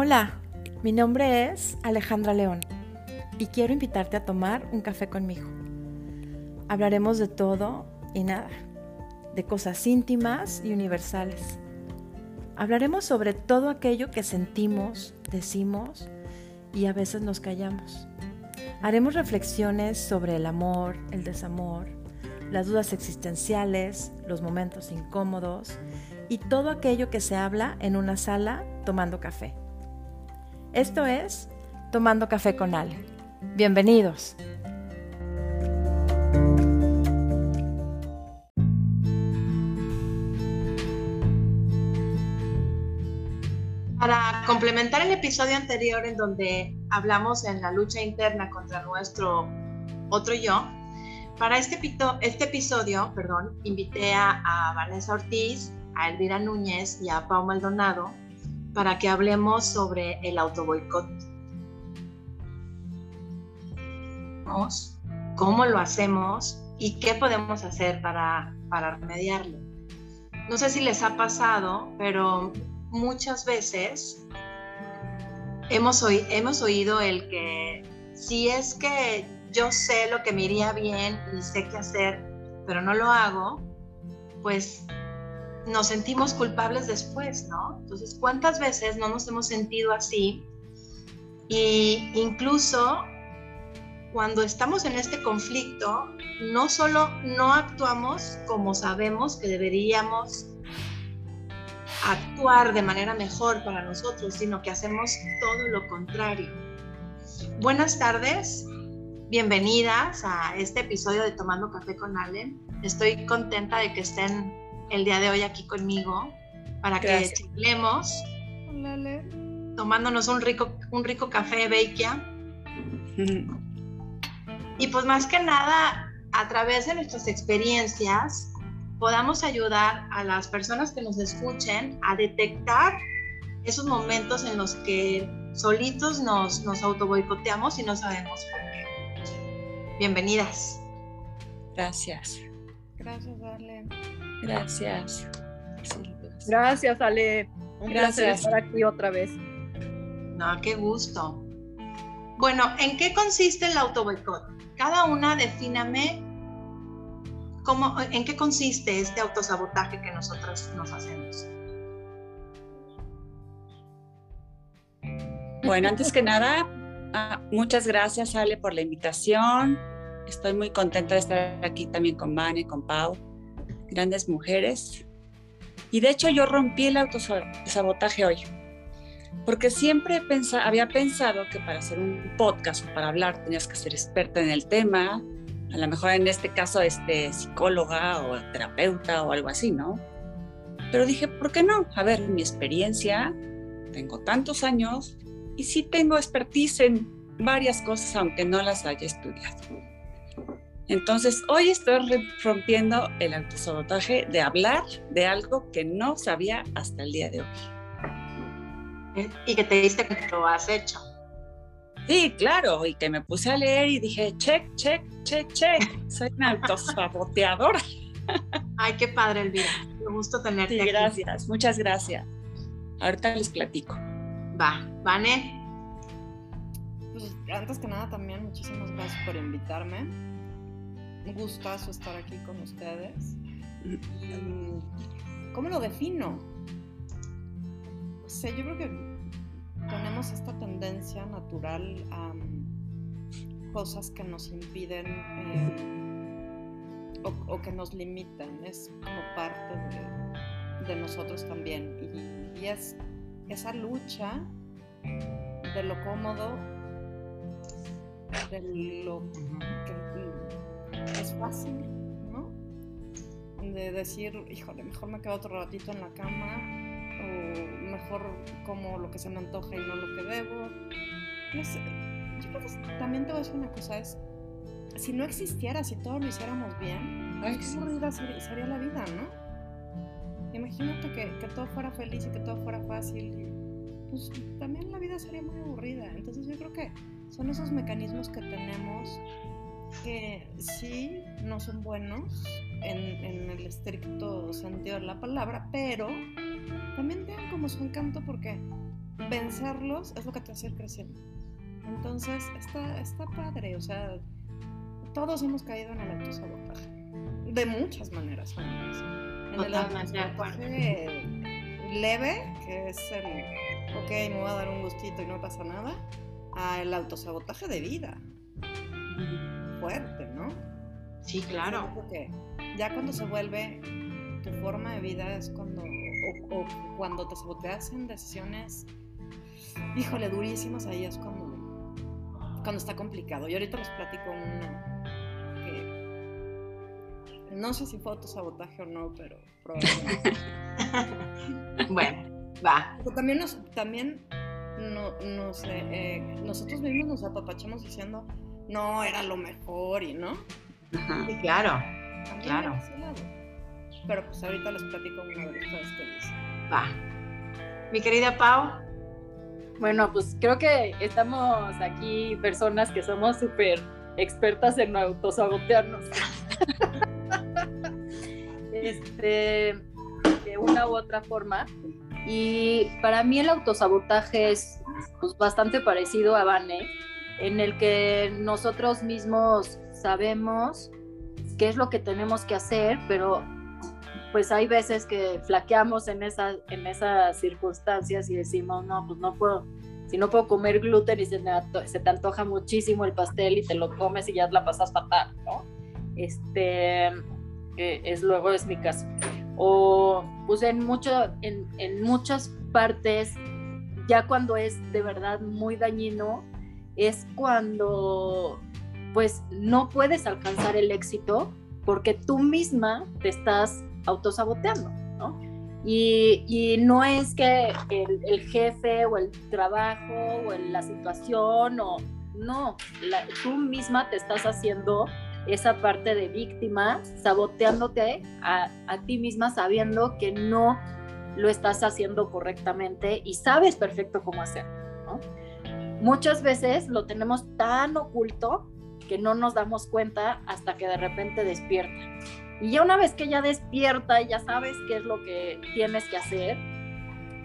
Hola, mi nombre es Alejandra León y quiero invitarte a tomar un café conmigo. Hablaremos de todo y nada, de cosas íntimas y universales. Hablaremos sobre todo aquello que sentimos, decimos y a veces nos callamos. Haremos reflexiones sobre el amor, el desamor, las dudas existenciales, los momentos incómodos y todo aquello que se habla en una sala tomando café. Esto es Tomando Café con Ale. Bienvenidos. Para complementar el episodio anterior en donde hablamos en la lucha interna contra nuestro otro yo, para este, este episodio, perdón, invité a, a Vanessa Ortiz, a Elvira Núñez y a Pau Maldonado para que hablemos sobre el autoboicot. ¿Cómo lo hacemos y qué podemos hacer para, para remediarlo? No sé si les ha pasado, pero muchas veces hemos, hemos oído el que si es que yo sé lo que me iría bien y sé qué hacer, pero no lo hago, pues nos sentimos culpables después, ¿no? Entonces, ¿cuántas veces no nos hemos sentido así? Y incluso cuando estamos en este conflicto, no solo no actuamos como sabemos que deberíamos actuar de manera mejor para nosotros, sino que hacemos todo lo contrario. Buenas tardes, bienvenidas a este episodio de Tomando Café con Allen. Estoy contenta de que estén el día de hoy aquí conmigo para que charlemos, tomándonos un rico, un rico café Beikia. y pues más que nada, a través de nuestras experiencias, podamos ayudar a las personas que nos escuchen a detectar esos momentos en los que solitos nos, nos autoboicoteamos y no sabemos por qué. Bienvenidas. Gracias. Gracias, Arlen. Gracias. gracias. Ale. Un placer estar aquí otra vez. No, qué gusto. Bueno, ¿en qué consiste el autoboicot? Cada una defíname cómo, en qué consiste este autosabotaje que nosotros nos hacemos. Bueno, antes que nada, ah, muchas gracias Ale por la invitación. Estoy muy contenta de estar aquí también con Vane, con Pau grandes mujeres. Y de hecho yo rompí el autosabotaje hoy, porque siempre había pensado que para hacer un podcast o para hablar tenías que ser experta en el tema, a lo mejor en este caso este, psicóloga o terapeuta o algo así, ¿no? Pero dije, ¿por qué no? A ver, mi experiencia, tengo tantos años y sí tengo expertise en varias cosas, aunque no las haya estudiado. Entonces, hoy estoy rompiendo el autosabotaje de hablar de algo que no sabía hasta el día de hoy. Y que te diste que lo has hecho. Sí, claro, y que me puse a leer y dije, check, check, check, check, soy una autosaboteadora. Ay, qué padre, Elvira. Me gusto tenerte sí, aquí. gracias, muchas gracias. Ahorita les platico. Va, Vane. Pues antes que nada también muchísimas gracias por invitarme un gustazo estar aquí con ustedes. ¿Cómo lo defino? O sea, yo creo que tenemos esta tendencia natural a cosas que nos impiden eh, o, que nos limitan. Es como parte de, nosotros también. Y, es esa lucha de lo cómodo, de lo es fácil, ¿no? De decir, híjole, mejor me quedo otro ratito en la cama, o mejor como lo que se me antoja y no lo que debo. No sé. Yo creo que también te voy a decir una cosa, es, si no existiera, si todos lo hiciéramos bien, qué aburrida sería, la vida, ¿no? Imagínate que, que, todo fuera feliz y que todo fuera fácil, pues también la vida sería muy aburrida. Entonces yo creo que son esos mecanismos que tenemos que sí no son buenos en, el estricto sentido de la palabra, pero también tienen como su encanto porque vencerlos es lo que te hace ir creciendo. Entonces, está, está padre, o sea, todos hemos caído en el autosabotaje. De muchas maneras, además. En el autosabotaje leve, que es el, ok, me voy a dar un gustito y no pasa nada, a el autosabotaje de vida. Fuerte, ¿no? Sí, claro. Porque ya cuando se vuelve tu forma de vida es cuando, o, o cuando te saboteas en decisiones, híjole, durísimas, ahí es cuando cuando está complicado. Y ahorita les platico una que no sé si fue autosabotaje o no, pero probablemente. bueno, va. también nos, también no, no sé, eh, nosotros mismos nos apapachamos diciendo, no, era lo mejor y no. Claro, claro. Pero pues ahorita les platico una de que. Va. Mi querida Pau, bueno, pues creo que estamos aquí personas que somos súper expertas en autosabotearnos. este, de una u otra forma. Y para mí el autosabotaje es pues, bastante parecido a Vane, en el que nosotros mismos sabemos qué es lo que tenemos que hacer, pero pues hay veces que flaqueamos en, esa, en esas circunstancias y decimos, no, pues no puedo, si no puedo comer gluten y se, se te antoja muchísimo el pastel y te lo comes y ya la pasas fatal, ¿no? Este, es luego es mi caso. O pues en, mucho, en, en muchas partes, ya cuando es de verdad muy dañino, es cuando pues no puedes alcanzar el éxito porque tú misma te estás autosaboteando, ¿no? Y, no es que el, jefe o el trabajo o la situación o no, tú misma te estás haciendo esa parte de víctima, saboteándote a, a ti misma sabiendo que no lo estás haciendo correctamente y sabes perfecto cómo hacerlo. Muchas veces lo tenemos tan oculto que no nos damos cuenta hasta que de repente despierta. Y ya una vez que ya despierta y ya sabes qué es lo que tienes que hacer,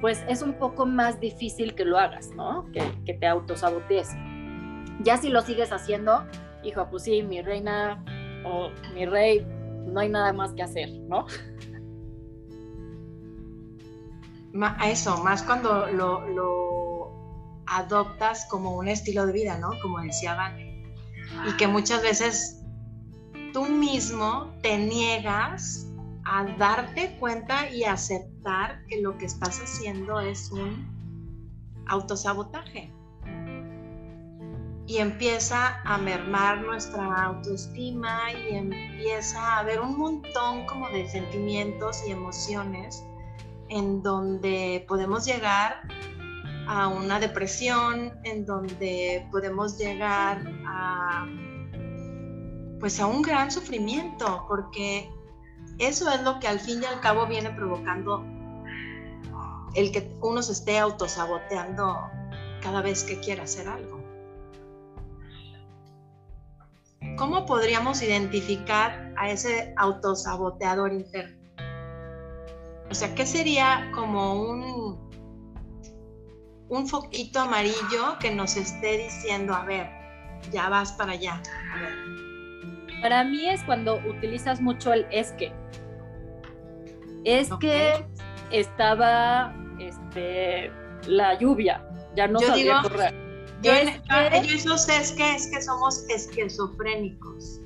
pues es un poco más difícil que lo hagas, ¿no? Que, que te autosabotees. Ya si lo sigues haciendo, hijo, pues sí, mi reina o mi rey, no hay nada más que hacer, ¿no? A eso, más cuando lo, lo, adoptas como un estilo de vida, ¿no? Como decía Van. Y que muchas veces tú mismo te niegas a darte cuenta y aceptar que lo que estás haciendo es un autosabotaje. Y empieza a mermar nuestra autoestima y empieza a haber un montón como de sentimientos y emociones en donde podemos llegar a una depresión, en donde podemos llegar a pues a un gran sufrimiento, porque eso es lo que al fin y al cabo viene provocando el que uno se esté autosaboteando cada vez que quiera hacer algo. ¿Cómo podríamos identificar a ese autosaboteador interno? O sea, ¿qué sería como un, un foquito amarillo que nos esté diciendo, a ver, ya vas para allá? A ver, para mí es cuando utilizas mucho el es que. Es que estaba este, la lluvia, ya no sabía correr. Yo, es que, esos es que es que somos esquizofrénicos.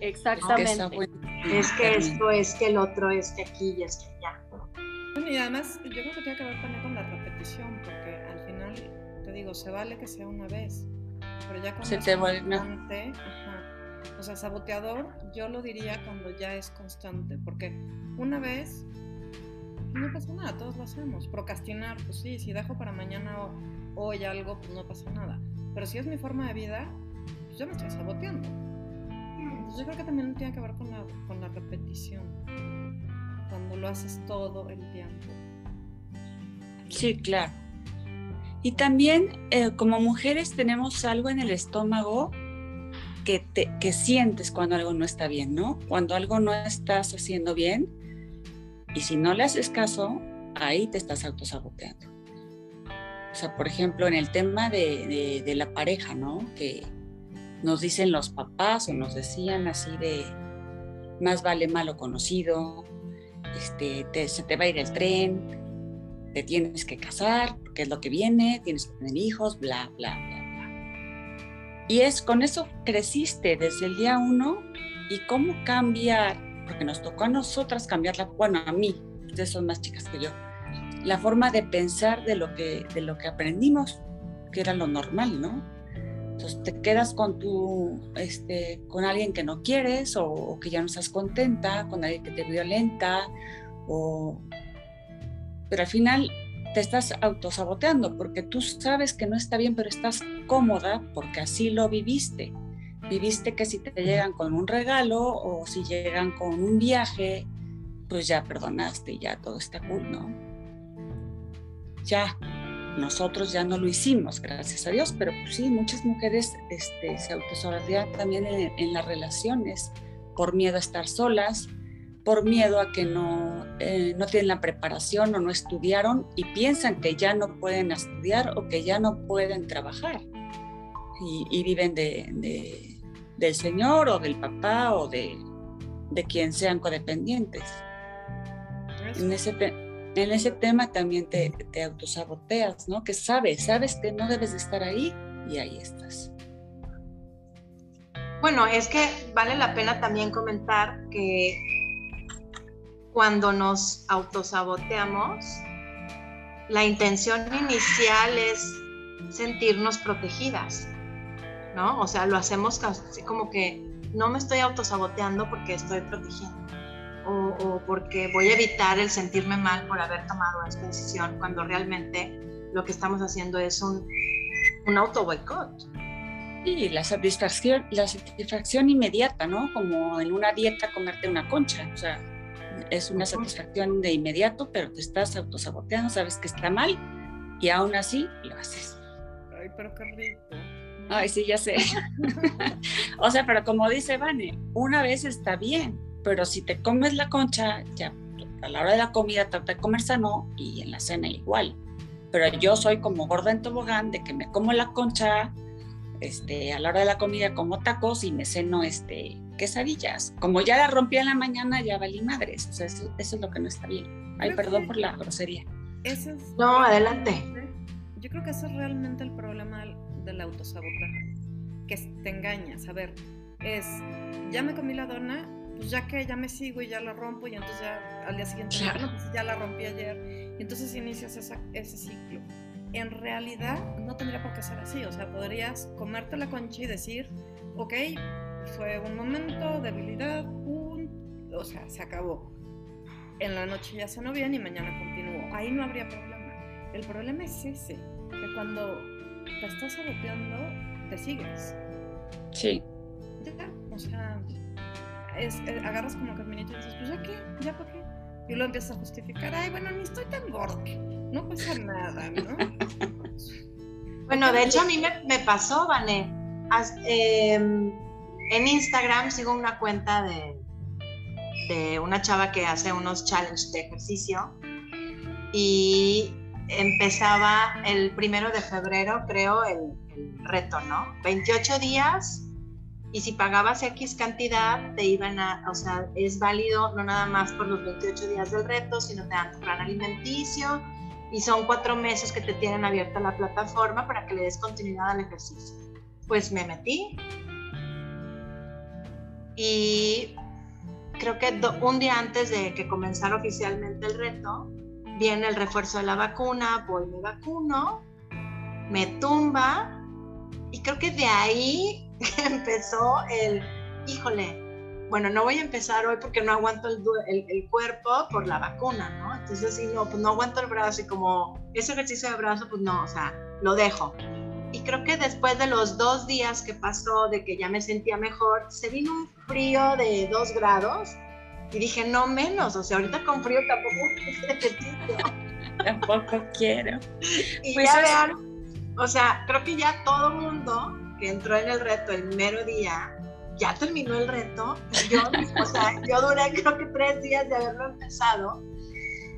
Exactamente. Es que esto, es que el otro, es que aquí y es que allá. y además yo creo que tiene que ver también con la repetición, digo, se vale que sea una vez, pero ya cuando se te vuelve o sea, saboteador yo lo diría cuando ya es constante, porque una vez no pasa nada, todos lo hacemos. Procrastinar, pues sí, si dejo para mañana o hoy algo, pues no pasa nada. Pero si es mi forma de vida, pues yo me estoy saboteando. Entonces yo creo que también tiene que ver con la, con la repetición, cuando lo haces todo el tiempo. Sí, claro. Y también eh, como mujeres tenemos algo en el estómago que, sientes cuando algo no está bien, ¿no? Cuando algo no estás haciendo bien y si no le haces caso, ahí te estás autosaboteando. O sea, por ejemplo, en el tema de, la pareja, ¿no? Que nos dicen los papás o nos decían así de más vale malo conocido, este, se te va a ir el tren, te tienes que casar, porque es lo que viene, tienes que tener hijos, bla, bla, bla, bla. Y es con eso creciste desde el día uno y cómo cambiar, porque nos tocó a nosotras cambiarla, bueno, a mí, ustedes son más chicas que yo, la forma de pensar de lo que, de lo que aprendimos, que era lo normal, ¿no? Entonces te quedas con tu, este, con alguien que no quieres o, que ya no estás contenta, con alguien que te violenta, o... pero al final te estás autosaboteando porque tú sabes que no está bien, pero estás cómoda porque así lo viviste. Viviste que si te llegan con un regalo o si llegan con un viaje, pues ya perdonaste y ya todo está cool, ¿no? Ya, nosotros ya no lo hicimos, gracias a Dios, pero pues sí, muchas mujeres este, se autosabotean también en, las relaciones por miedo a estar solas, por miedo a que no, eh, no tienen la preparación o no estudiaron y piensan que ya no pueden estudiar o que ya no pueden trabajar y, viven de, del Señor o del papá o de, de quien sean codependientes. En ese, en ese tema también te, te autosaboteas, ¿no? Que sabes, sabes que no debes de estar ahí y ahí estás. Bueno, es que vale la pena también comentar que cuando nos autosaboteamos, la intención inicial es sentirnos protegidas, ¿no? O sea, lo hacemos como que no me estoy autosaboteando porque estoy protegiendo o, porque voy a evitar el sentirme mal por haber tomado esta decisión, cuando realmente lo que estamos haciendo es un, un auto boicot. Y la satisfacción, la satisfacción inmediata, ¿no? Como en una dieta comerte una concha, o sea, es una satisfacción de inmediato, pero te estás autosaboteando, sabes que está mal y aún así lo haces. Ay, pero qué rico. Ay, sí, ya sé. o sea, pero como dice Vane, una vez está bien, pero si te comes la concha, ya a la hora de la comida trata de comer sano y en la cena igual. Pero yo soy como gorda en tobogán de que me como la concha, este, a la hora de la comida como tacos y me ceno este, quesadillas. Como ya la rompí en la mañana, ya valí madres. O sea, eso, es lo que no está bien. Ay, perdón por la grosería. no, adelante. Yo creo que ese es realmente el problema del autosabotaje. Que te engañas. A ver, es, ya me comí la dona, pues ya que ya me sigo y ya la rompo y entonces ya al día siguiente, pues ya la rompí ayer y entonces inicias ese ciclo. En realidad no tendría por qué ser así, o sea, podrías comerte la concha y decir, ok, fue un momento, debilidad, un, o sea, se acabó. En la noche ya cenó bien y mañana continúo. Ahí no habría problema. El problema es ese, que cuando te estás saboteando, te sigues. Sí. Ya, o sea, eh, agarras como caminito y dices, pues ya qué, ya para qué. Y lo empiezas a justificar, ay, bueno, ni estoy tan gordo, no pasa nada, ¿no? bueno, de hecho a mí me, pasó, Vané. Em, en Instagram sigo una cuenta de, de una chava que hace unos challenges de ejercicio y empezaba el primero de febrero, creo, el, el reto, ¿no? 28 días y si pagabas X cantidad, te iban a, o sea, es válido no nada más por los 28 días del reto, sino te dan tu plan alimenticio y son cuatro meses que te tienen abierta la plataforma para que le des continuidad al ejercicio. Pues me metí y creo que un día antes de que comenzara oficialmente el reto, viene el refuerzo de la vacuna, voy me vacuno, me tumba y creo que de ahí empezó el, híjole, bueno, no voy a empezar hoy porque no aguanto el, el, cuerpo por la vacuna, ¿no? Entonces, si no, pues no aguanto el brazo y como ese ejercicio de brazo, pues no, o sea, lo dejo. Y creo que después de los dos días que pasó, de que ya me sentía mejor, se vino un frío de dos grados y dije, no menos, o sea, ahorita con frío tampoco tampoco quiero. Y pues ya vean, o sea, creo que ya todo mundo que entró en el reto el mero día, ya terminó el reto. Yo, o sea, yo duré creo que tres días de haberlo empezado.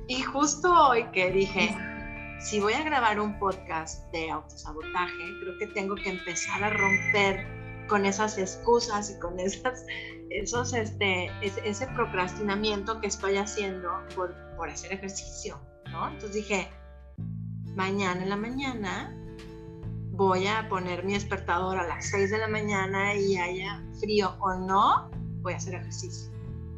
Y justo hoy que dije, si voy a grabar un podcast de autosabotaje, creo que tengo que empezar a romper con esas excusas y con esas, esos, este, ese procrastinamiento que estoy haciendo por, por hacer ejercicio, ¿no? Entonces dije, mañana en la mañana voy a poner mi despertador a las 6 de la mañana y haya frío o no, voy a hacer ejercicio.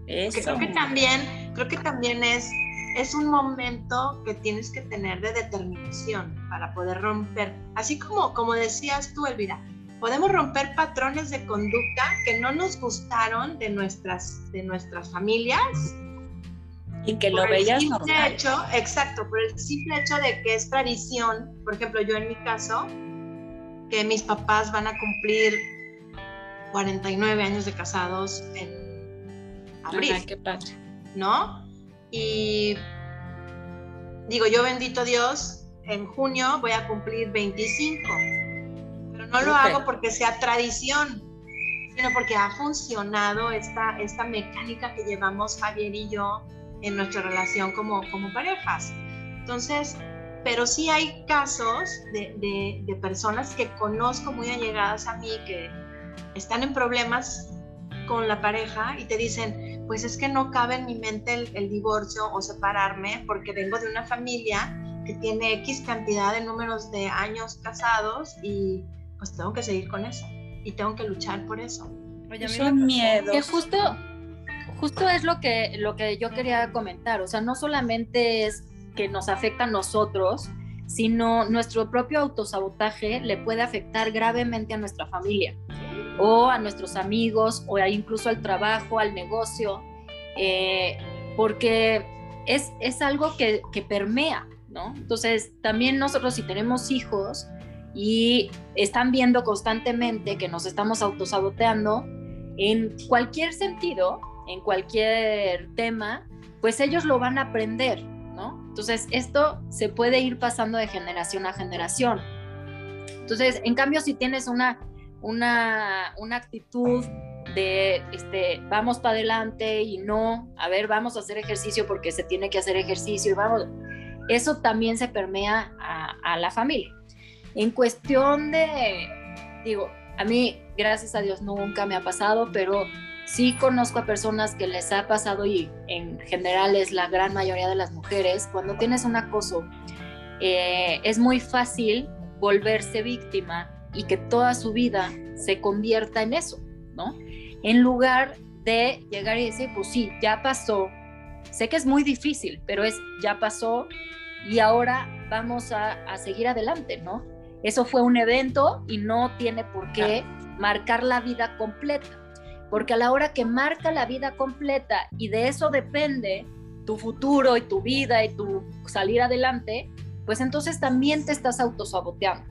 Creo que también, creo que también es, es un momento que tienes que tener de determinación para poder romper. Así como, como decías tú, Elvira, podemos romper patrones de conducta que no nos gustaron de nuestras, de nuestras familias. Y que lo veías normal. hecho, exacto, por el simple hecho de que es tradición, por ejemplo, yo en mi caso, que mis papás van a cumplir 49 años de casados en abril. qué padre. ¿No? Y digo, yo bendito Dios, en junio voy a cumplir 25. Pero no lo hago porque sea tradición, sino porque ha funcionado esta, esta mecánica que llevamos Javier y yo en nuestra relación como, como parejas. Entonces, pero sí hay casos de, de, personas que conozco muy allegadas a mí que están en problemas con la pareja y te dicen, pues es que no cabe en mi mente el, el, divorcio o separarme porque vengo de una familia que tiene X cantidad de números de años casados y pues tengo que seguir con eso y tengo que luchar por eso. Oye, Son miedos. Que justo, justo es lo que, lo que yo quería comentar, o sea, no solamente es que nos afecta a nosotros, sino nuestro propio autosabotaje le puede afectar gravemente a nuestra familia o a nuestros amigos o incluso al trabajo, al negocio, eh, porque es, es algo que, que, permea, ¿no? Entonces, también nosotros si tenemos hijos y están viendo constantemente que nos estamos autosaboteando en cualquier sentido, en cualquier tema, pues ellos lo van a aprender, entonces, esto se puede ir pasando de generación a generación. Entonces, en cambio, si tienes una, una, una actitud de este, vamos para adelante y no, a ver, vamos a hacer ejercicio porque se tiene que hacer ejercicio y vamos, eso también se permea a, la familia. En cuestión de, digo, a mí, gracias a Dios, nunca me ha pasado, pero Sí conozco a personas que les ha pasado y en general es la gran mayoría de las mujeres, cuando tienes un acoso, eh, es muy fácil volverse víctima y que toda su vida se convierta en eso, ¿no? En lugar de llegar y decir, pues sí, ya pasó, sé que es muy difícil, pero es, ya pasó y ahora vamos a, a seguir adelante, ¿no? Eso fue un evento y no tiene por qué marcar la vida completa porque a la hora que marca la vida completa y de eso depende tu futuro y tu vida y tu salir adelante, pues entonces también te estás autosaboteando.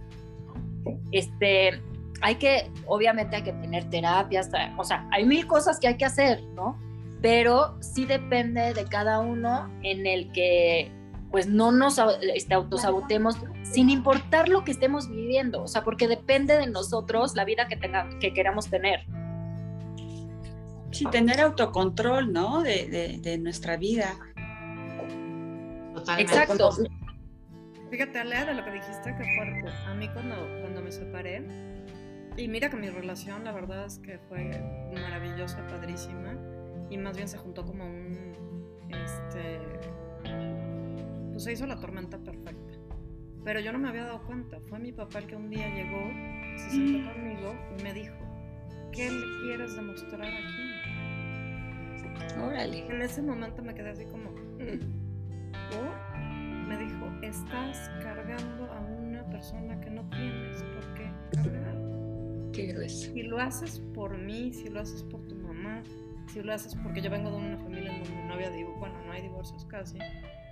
Este, hay que, obviamente hay que tener terapias, o sea, hay mil cosas que hay que hacer, ¿no? Pero sí depende de cada uno en el que pues no nos este, autosabotemos sin importar lo que estemos viviendo, o sea, porque depende de nosotros la vida que, tenga, que queramos tener. Sí, tener autocontrol, ¿no? De, de, nuestra vida. Totalmente. Exacto. Fíjate, Alea, de lo que dijiste, que fue a mí cuando, cuando me separé, y mira que mi relación, la verdad es que fue maravillosa, padrísima, y más bien se juntó como un, este, pues se hizo la tormenta perfecta. Pero yo no me había dado cuenta, fue mi papá el que un día llegó, se sentó conmigo y me dijo, ¿qué le quieres demostrar aquí? Órale. En ese momento me quedé así como, mm". Me dijo, estás cargando a una persona que no tienes por qué cargar. Qué grueso. Si lo haces por mí, si lo haces por tu mamá, si lo haces porque yo vengo de una familia en donde no había bueno, no hay divorcios casi.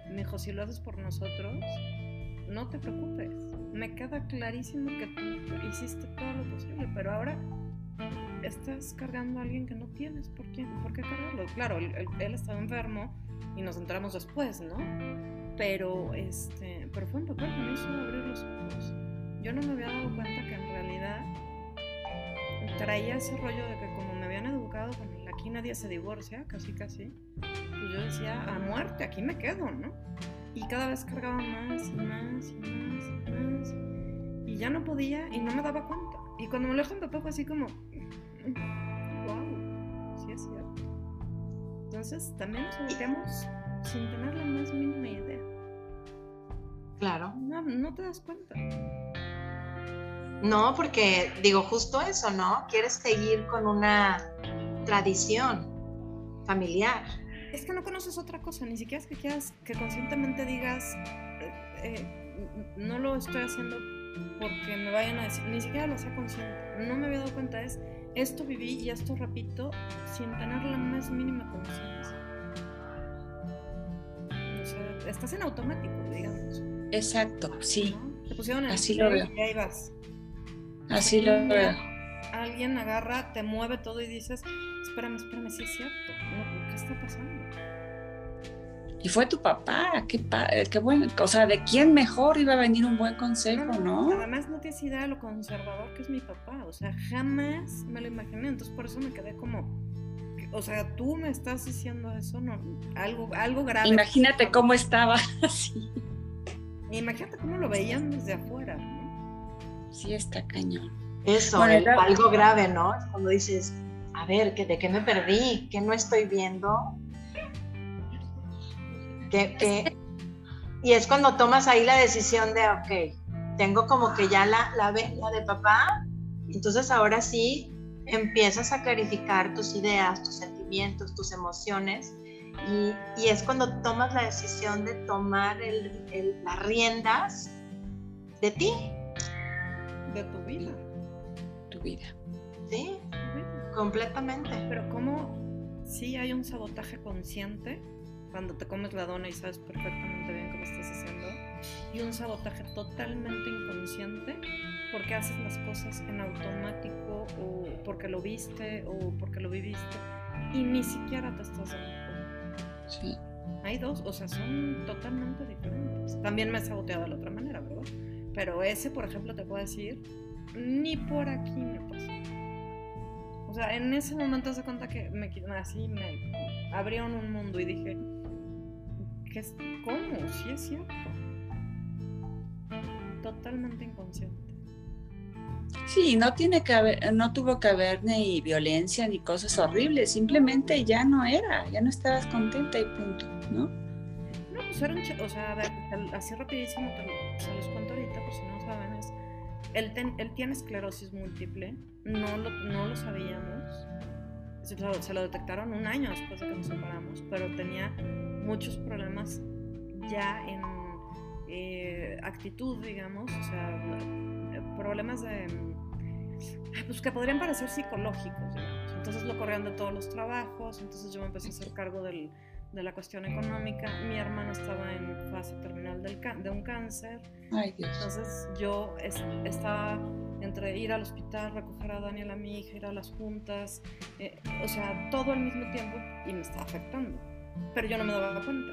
Me dijo, si lo haces por nosotros, no te preocupes. Me queda clarísimo que tú hiciste todo lo posible, pero ahora estás cargando a alguien que no tienes por qué, por qué cargarlo. Claro, él, estaba enfermo y nos entramos después, ¿no? Pero, este, pero fue un papel que me hizo abrir los ojos. Yo no me había dado cuenta que en realidad traía ese rollo de que como me habían educado con aquí nadie se divorcia, casi casi, pues yo decía, a muerte, aquí me quedo, ¿no? y cada vez cargaba más y más y más y más. Y ya no podía y no me daba cuenta. Y cuando me lo dejó mi papá fue así como, wow, sí es cierto. Entonces también nos ubicamos sin tener la más mínima idea. Claro. No, no te das cuenta. No, porque digo justo eso, ¿no? Quieres seguir con una tradición familiar. Es que no conoces otra cosa, ni siquiera es que quieras que conscientemente digas, eh, eh, no lo estoy haciendo porque me vayan a decir, ni siquiera lo sé consciente, no me había dado cuenta, es esto viví y esto repito sin tener la más mínima conciencia. O sea, estás en automático, digamos. Exacto, sí. Te pusieron en Así el lo veo. y ahí vas. Así lo veo. Alguien agarra, te mueve todo y dices, espérame, espérame, sí es cierto. No, ¿Qué está pasando? Y fue tu papá, qué, pa- eh, qué bueno. O sea, ¿de quién mejor iba a venir un buen consejo, no? Además, no tienes idea de lo conservador que es mi papá. O sea, jamás me lo imaginé. Entonces, por eso me quedé como. O sea, tú me estás diciendo eso, no, algo, algo grave. Imagínate cómo estaba así. Imagínate cómo lo veían desde afuera. ¿no? Sí, está cañón. Eso, Bueno, el- claro. algo grave, ¿no? Es Cuando dices, a ver, ¿qué- ¿de qué me perdí? ¿Qué no estoy viendo? ¿Qué, qué? Y es cuando tomas ahí la decisión de, ok, tengo como que ya la, la, la de papá, entonces ahora sí empiezas a clarificar tus ideas, tus sentimientos, tus emociones, y, y es cuando tomas la decisión de tomar el- el- las riendas de ti, De tu vida. Tu vida. ¿sí? vida. Completamente. Pero cómo sí hay un sabotaje consciente cuando te comes la dona y sabes perfectamente bien lo estás haciendo, y un sabotaje totalmente inconsciente porque haces las cosas en automático o porque lo viste o porque lo viviste y ni siquiera te estás dando cuenta. Sí. Hay dos, o sea, son totalmente diferentes. También me he saboteado de la otra manera, ¿verdad? Pero ese, por ejemplo, te puedo decir, ni por aquí me pasó. O sea, en ese momento se cuenta que me así me abrieron un mundo y dije, ¿qué es, ¿cómo? Sí es cierto. Totalmente inconsciente. Sí, no tiene que haber, no tuvo que haber ni violencia ni cosas horribles, simplemente ya no era, ya no estabas contenta y punto, ¿no? No, pues era un o sea, a ver, así rapidísimo se los cuento ahorita por si no saben, es, él, ten- él tiene esclerosis múltiple, no lo, no lo sabíamos, se lo, se lo detectaron un año después de que nos separamos, pero tenía muchos problemas ya en eh, actitud, digamos, o sea, eh, problemas de, pues que podrían parecer psicológicos, digamos. Entonces lo corrían de todos los trabajos, entonces yo me empecé a hacer cargo del, de la cuestión económica. Mi hermano estaba en fase terminal del de un cáncer. Ay, Dios. Entonces yo es- estaba entre ir al hospital, recoger a Daniel, a mi hija, ir a las juntas, eh, o sea, todo al mismo tiempo y me estaba afectando. Pero yo no me daba cuenta.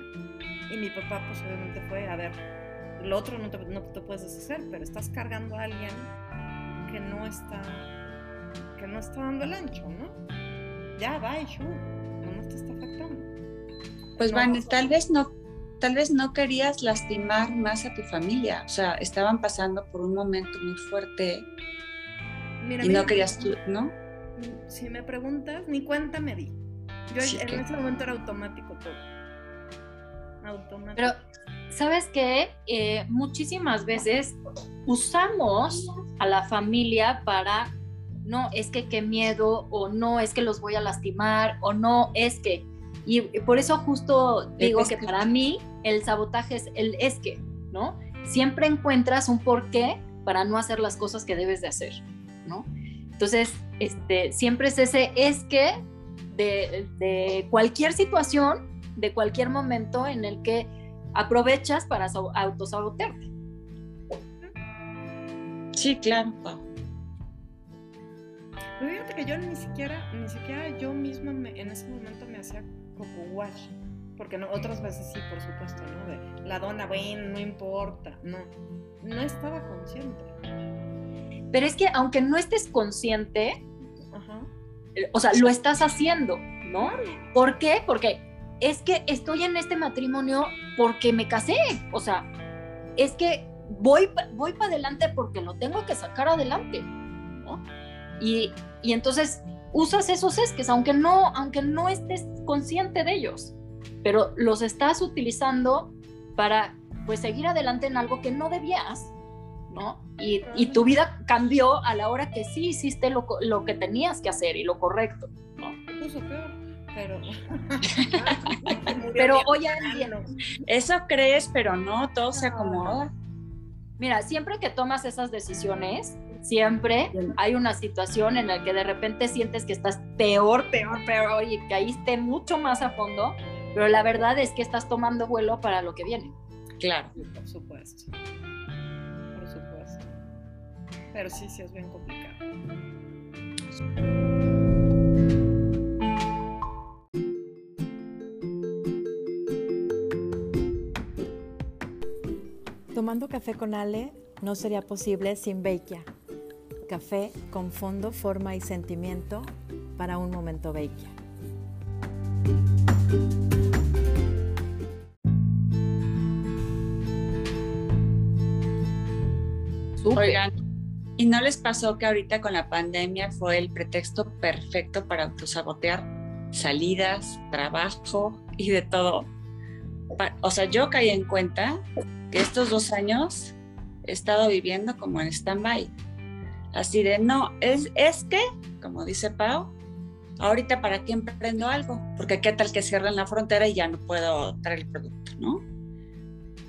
Y mi papá pues obviamente fue, a ver, lo otro no te, no te puedes deshacer, pero estás cargando a alguien que no está, que no está dando el ancho, ¿no? Ya, va, y no te está afectando. Pues No, sea, tal vez no, tal vez no querías lastimar más a tu familia, o sea, estaban pasando por un momento muy fuerte mira, y mira, no querías tú, ¿no? Si me preguntas, ni cuenta me di. Yo Sí, en que- ese momento era automático todo. Automático. Pero, ¿sabes qué? Eh, muchísimas veces usamos a la familia para, no, es que qué miedo, o no, es que los voy a lastimar, o no, es que. Y por eso justo digo Es que que- para mí el sabotaje es el es que, ¿no? Siempre encuentras un porqué para no hacer las cosas que debes de hacer, ¿no? Entonces, este, siempre es ese es que de, de cualquier situación, de cualquier momento en el que aprovechas para autosabotearte. Sí, claro. Pero fíjate que yo ni siquiera, ni siquiera yo misma me- en ese momento me hacía coco wash. Porque no, otras veces sí, por supuesto, ¿no? De la dona, bueno, no importa. No, no estaba consciente. Pero es que aunque no estés consciente, Ajá. eh, o sea, lo estás haciendo, ¿no? ¿Por qué? Porque es que estoy en este matrimonio porque me casé, o sea, es que voy, voy para adelante porque lo tengo que sacar adelante, ¿no? Y, y entonces usas esos esques, aunque no, aunque no estés consciente de ellos, pero los estás utilizando para pues seguir adelante en algo que no debías, ¿no? Y, y tu vida cambió a la hora que sí hiciste lo, lo que tenías que hacer y lo correcto, ¿no? Peor, pero... pero hoy en día... Eso crees, pero no, todo se acomoda. Mira, siempre que tomas esas decisiones, siempre hay una situación en la que de repente sientes que estás peor, peor, peor y caíste mucho más a fondo, pero la verdad es que estás tomando vuelo para lo que viene. Claro. Por supuesto. Por supuesto. Pero sí, sí es bien complicado. Tomando café con Ale no sería posible sin Beikia. Café con fondo, forma y sentimiento para un momento Beikia. Oigan, ¿y no les pasó que ahorita con la pandemia fue el pretexto perfecto para autosabotear salidas, trabajo y de todo? O sea, yo caí en cuenta estos dos años he estado viviendo como en stand-by. Así de, no, es, es que, como dice Pau, ahorita para qué emprendo algo, porque qué tal que cierren la frontera y ya no puedo traer el producto, ¿no?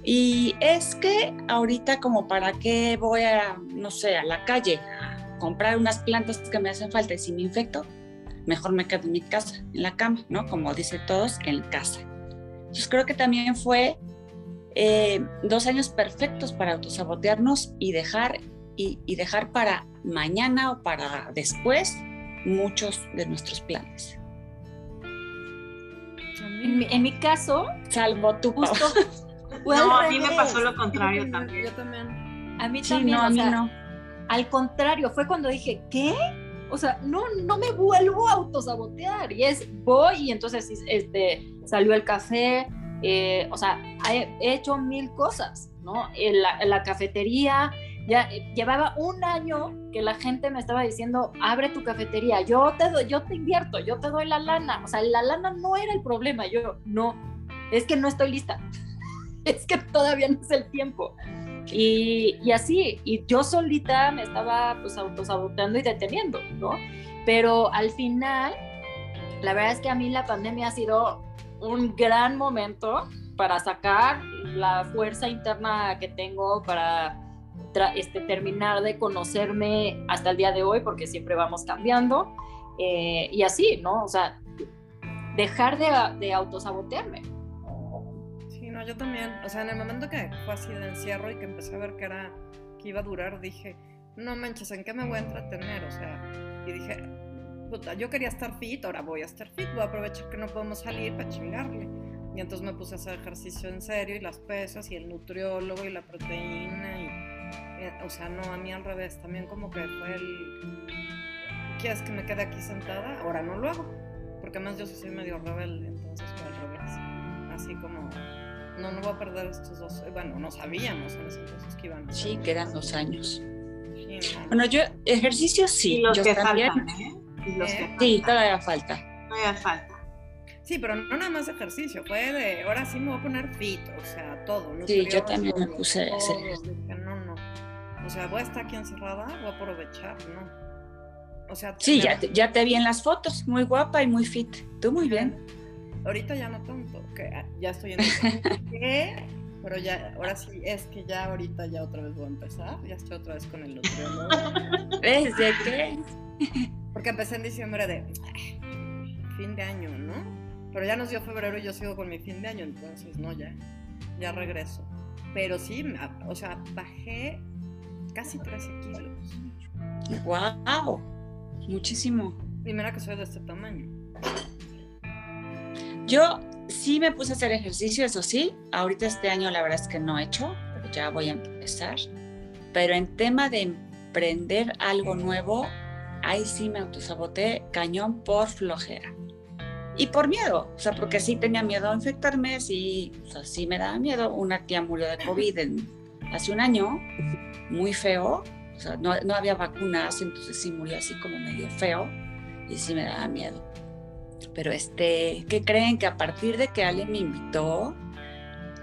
Y es que ahorita como para qué voy a, no sé, a la calle a comprar unas plantas que me hacen falta y si me infecto, mejor me quedo en mi casa, en la cama, ¿no? Como dicen todos, en casa. Entonces creo que también fue eh, dos años perfectos para autosabotearnos y dejar, y, y dejar para mañana o para después muchos de nuestros planes. En mi, en mi caso, salvo tú, justo, no, a mí me pasó lo contrario también. Yo también. A mí Sí, también, no, a mí sea, no. al contrario, fue cuando dije, ¿qué? O sea, no, no me vuelvo a autosabotear. Y es, voy y entonces este, salió el café, eh, o sea, he, he hecho mil cosas, ¿no? En la, en la cafetería, ya eh, llevaba un año que la gente me estaba diciendo, abre tu cafetería, yo te, doy, yo te invierto, yo te doy la lana. O sea, la lana no era el problema, yo, no, es que no estoy lista. es que todavía no es el tiempo. Y, y, así, y yo solita me estaba pues autosaboteando y deteniendo, ¿no? Pero al final, la verdad es que a mí la pandemia ha sido un gran momento para sacar la fuerza interna que tengo para este, terminar de conocerme hasta el día de hoy, porque siempre vamos cambiando. Eh, y así, ¿no? O sea, dejar de, de autosabotearme. Sí, no, yo también. O sea, en el momento que fue así de encierro y que empecé a ver que era que iba a durar, dije, no manches, ¿en qué me voy a entretener? O sea, y dije, puta, yo quería estar fit, ahora voy a estar fit, voy a aprovechar que no podemos salir para chingarle. Y entonces me puse a hacer ejercicio en serio y las pesas y el nutriólogo y la proteína y, eh, o sea, no, a mí al revés, también como que fue el, ¿quieres que me quede aquí sentada? Ahora no lo hago, porque además yo sí soy medio rebelde, entonces fue al revés. Así como, no, no voy a perder estos dos, bueno, no sabíamos en ese entonces que iban a. Sí, quedan dos años. Sí, no. Bueno, yo ejercicio sí. Y los yo que también. faltan, ¿eh? Los que. Sí, todavía falta. Todavía falta. Sí, pero no nada más de ejercicio, fue de ahora sí me voy a poner fit, o sea, todo. Sí, yo también me puse a hacer no, no. O sea, voy a estar aquí encerrada, voy a aprovechar, ¿no? O sea, Sí, ya te, ya te vi en las fotos, muy guapa y muy fit. Tú muy bien. Ahorita ya no tanto, que ah, ya estoy en ¿Qué? Pero ya, ahora sí, es que ya ahorita ya otra vez voy a empezar, ya estoy otra vez con el nutriólogo. ¿Ves de qué? Porque empecé en diciembre de "Ay, fin de año, ¿no? Pero ya nos dio febrero y yo sigo con mi fin de año, entonces no, ya, ya regreso. Pero sí, o sea, bajé casi 13 kilos. ¡Wow! Muchísimo. Y mira que soy de este tamaño. Yo sí me puse a hacer ejercicio, eso sí. Ahorita este año la verdad es que no he hecho, pero ya voy a empezar. Pero en tema de emprender algo nuevo, ahí sí me autosaboté cañón por flojera. Y por miedo, o sea, porque sí tenía miedo a infectarme, sí, sí me daba miedo. Una tía murió de COVID hace un año, muy feo, o sea, no, no había vacunas, entonces sí murió así como medio feo y sí me daba miedo. Pero este, ¿qué creen? Que a partir de que alguien me invitó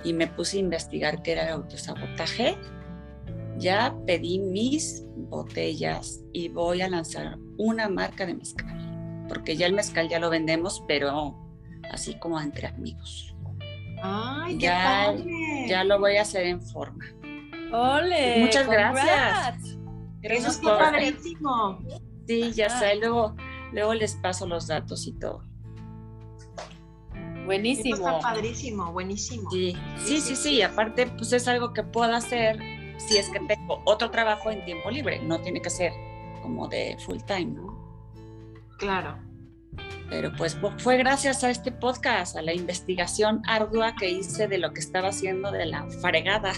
y me puse a investigar qué era el autosabotaje, ya pedí mis botellas y voy a lanzar una marca de mezcal, porque ya el mezcal ya lo vendemos, pero así como entre amigos. Ay, Ya, ya lo voy a hacer en forma. ¡Ole! Muchas congrats. gracias. Eso Gracias está por- padrísimo. Sí, ya Ah. sé, luego, luego les paso los datos y todo. Eso Buenísimo. está padrísimo, buenísimo. Sí, sí, sí, sí. y Aparte, pues es algo que puedo hacer si es que tengo otro trabajo en tiempo libre. No tiene que ser como de full time, ¿no? Claro. Pero pues fu- fue gracias a este podcast, a la investigación ardua que hice de lo que estaba haciendo de la fregada.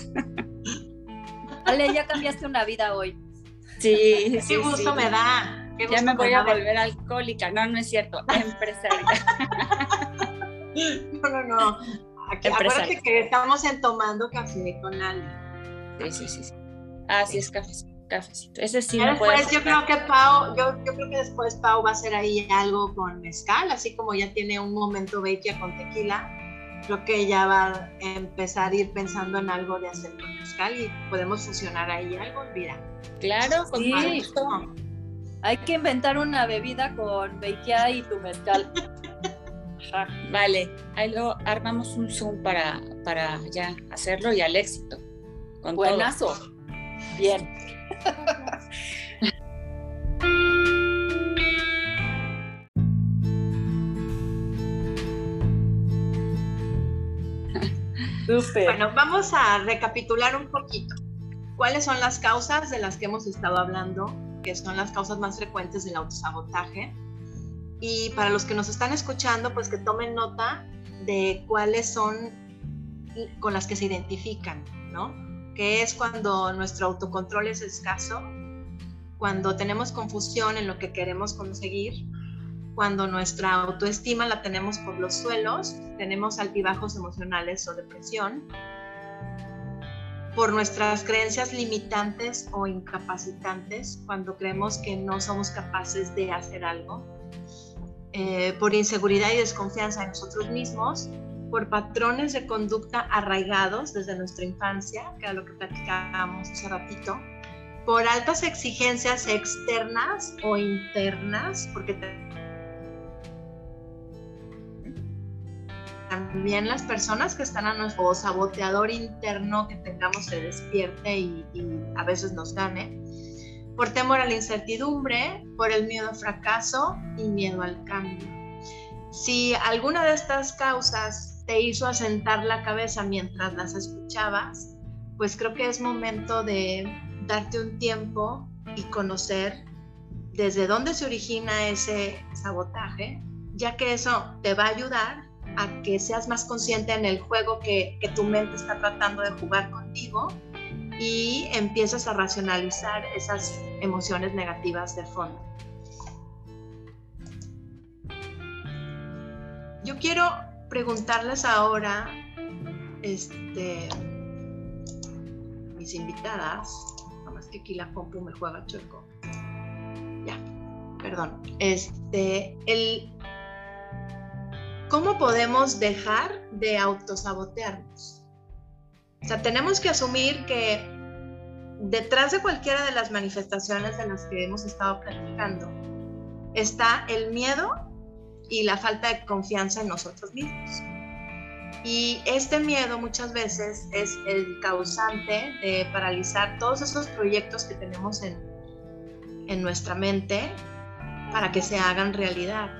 Ale, ya cambiaste una vida hoy. Sí, Qué sí, gusto sí. me da. qué Ya gusto me voy a volver alcohólica. No, no es cierto. Empresaria. No, no, no. Aquí, acuérdate que estamos en tomando café con Ali. Sí, sí, sí. sí. Ah, sí, es cafecito. cafecito. Ese sí después yo creo que Pau, yo, yo creo que después Pau va a hacer ahí algo con mezcal, así como ya tiene un momento Beitia con tequila. Creo que ella va a empezar a ir pensando en algo de hacer con mezcal y podemos fusionar ahí algo, mira. Claro, con Sí. Hay que inventar una bebida con Beikia y tu mezcal. Ajá. Vale, ahí luego armamos un Zoom para, para ya hacerlo y al éxito. Con todo. Buenazo. Bien. Súper. Bueno, vamos a recapitular un poquito. ¿Cuáles son las causas de las que hemos estado hablando? Que son las causas más frecuentes del autosabotaje. Y para los que nos están escuchando, pues que tomen nota de cuáles son con las que se identifican, ¿no? Que es cuando nuestro autocontrol es escaso, cuando tenemos confusión en lo que queremos conseguir, cuando nuestra autoestima la tenemos por los suelos, tenemos altibajos emocionales o depresión, por nuestras creencias limitantes o incapacitantes, cuando creemos que no somos capaces de hacer algo, eh, por inseguridad y desconfianza en nosotros mismos, por patrones de conducta arraigados desde nuestra infancia, que era lo que platicábamos hace ratito, por altas exigencias externas o internas, porque también las personas que están a nuestro saboteador interno que tengamos se despierte y, y a veces nos gane, por temor a la incertidumbre, por el miedo al fracaso y miedo al cambio. Si alguna de estas causas te hizo asentar la cabeza mientras las escuchabas, pues creo que es momento de darte un tiempo y conocer desde dónde se origina ese sabotaje, ya que eso te va a ayudar a que seas más consciente en el juego que, que tu mente está tratando de jugar contigo y empiezas a racionalizar esas emociones negativas de fondo. Yo quiero preguntarles ahora, este, mis invitadas, nada más que aquí la compu me juega chueco. Ya, perdón. Este, el, ¿cómo podemos dejar de autosabotearnos? O sea, tenemos que asumir que detrás de cualquiera de las manifestaciones de las que hemos estado platicando está el miedo y la falta de confianza en nosotros mismos. Y este miedo muchas veces es el causante de paralizar todos esos proyectos que tenemos en, en nuestra mente para que se hagan realidad.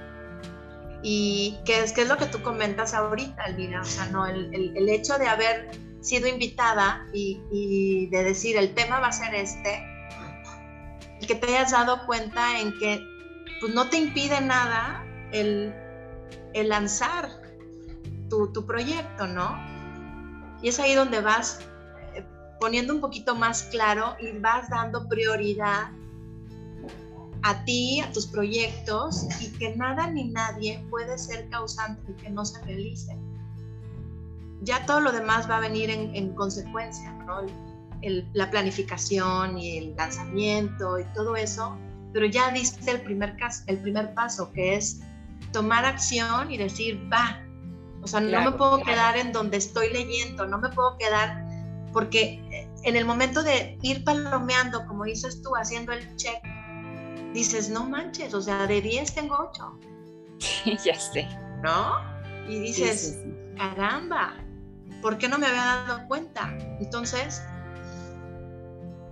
Y qué es, qué es lo que tú comentas ahorita, Elvira, o sea, no, el, el, el hecho de haber sido invitada y, y, de decir el tema va a ser este, que te hayas dado cuenta en que pues, no te impide nada el, lanzar tu, proyecto, ¿no? Y es ahí donde vas eh, poniendo un poquito más claro y vas dando prioridad a ti, a tus proyectos y que nada ni nadie puede ser causante de que no se realice. Ya todo lo demás va a venir en, consecuencia, ¿no? la planificación y el lanzamiento y todo eso, pero ya diste el primer, el primer paso, que es tomar acción y decir, va. O sea, no me puedo quedar en donde estoy leyendo, no me puedo quedar, porque en el momento de ir palomeando, como dices tú, haciendo el check, dices, no manches, o sea, de 10 tengo 8. ya sé. ¿No? Y dices, caramba, ¿por qué no me había dado cuenta? Entonces,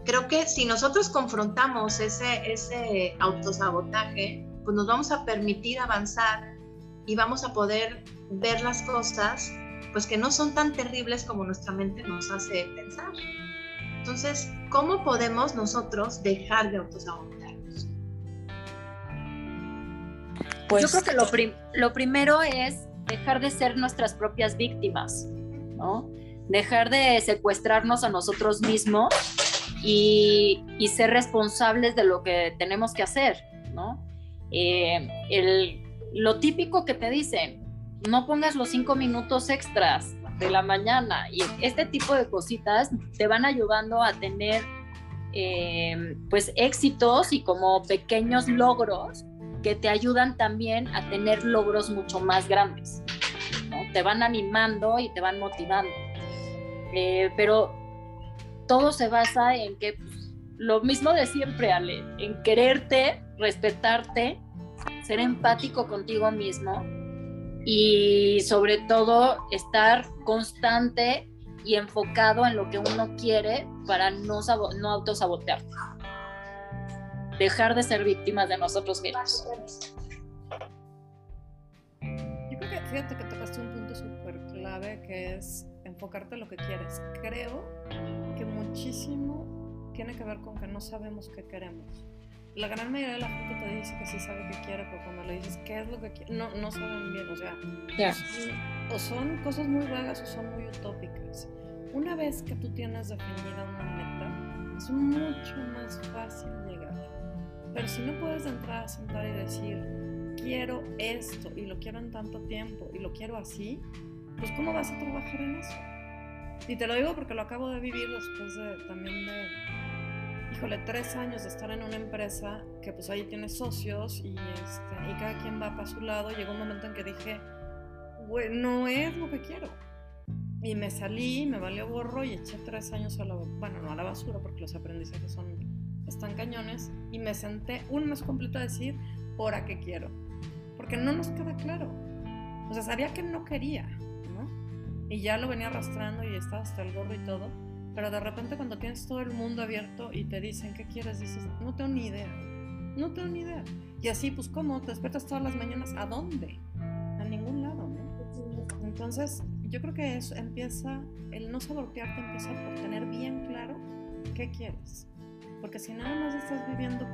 creo que si nosotros confrontamos ese, ese autosabotaje, pues nos vamos a permitir avanzar y vamos a poder ver las cosas, pues que no son tan terribles como nuestra mente nos hace pensar. Entonces, ¿cómo podemos nosotros dejar de autosabotar? Pues, Yo creo que lo, lo primero es dejar de ser nuestras propias víctimas, ¿no? Dejar de secuestrarnos a nosotros mismos y, y ser responsables de lo que tenemos que hacer, ¿no? Eh, el, lo típico que te dicen, no pongas los cinco minutos extras de la mañana y este tipo de cositas te van ayudando a tener eh, pues éxitos y como pequeños logros que te ayudan también a tener logros mucho más grandes. Te van animando y te van motivando. Eh, pero todo se basa en que pues, lo mismo de siempre, Ale, en quererte, respetarte, ser empático contigo mismo y sobre todo estar constante y enfocado en lo que uno quiere para no, no autosabotearte dejar de ser víctimas de nosotros mismos. Yo creo que fíjate que tocaste un punto súper clave que es enfocarte en lo que quieres. Creo que muchísimo tiene que ver con que no sabemos qué queremos. La gran mayoría de la gente te dice que sí sabe qué quiere, pero cuando le dices qué es lo que quiere, no, no saben bien. O sea, o son cosas muy vagas o son muy utópicas. Una vez que tú tienes definida una meta, es mucho más fácil pero si no puedes entrar a sentar y decir, quiero esto y lo quiero en tanto tiempo y lo quiero así, pues ¿cómo vas a trabajar en eso? Y te lo digo porque lo acabo de vivir después de también de, híjole, tres años de estar en una empresa que pues ahí tienes socios y, este, y cada quien va para su lado. Llegó un momento en que dije, no es lo que quiero. Y me salí, me valió gorro y eché tres años a la, bueno, no a la basura porque los aprendizajes son están cañones, y me senté un mes completo a decir, ¿por qué quiero? Porque no nos queda claro. O sea, sabía que no quería, ¿no? Y ya lo venía arrastrando y estaba hasta el gorro y todo, pero de repente cuando tienes todo el mundo abierto y te dicen, ¿qué quieres? Dices, no tengo ni idea, no tengo ni idea. Y así, pues, ¿cómo? ¿Te despiertas todas las mañanas? ¿A dónde? A ningún lado, ¿no? Entonces, yo creo que eso empieza, el no sabotearte empieza por tener bien claro qué quieres. Porque si nada más estás viviendo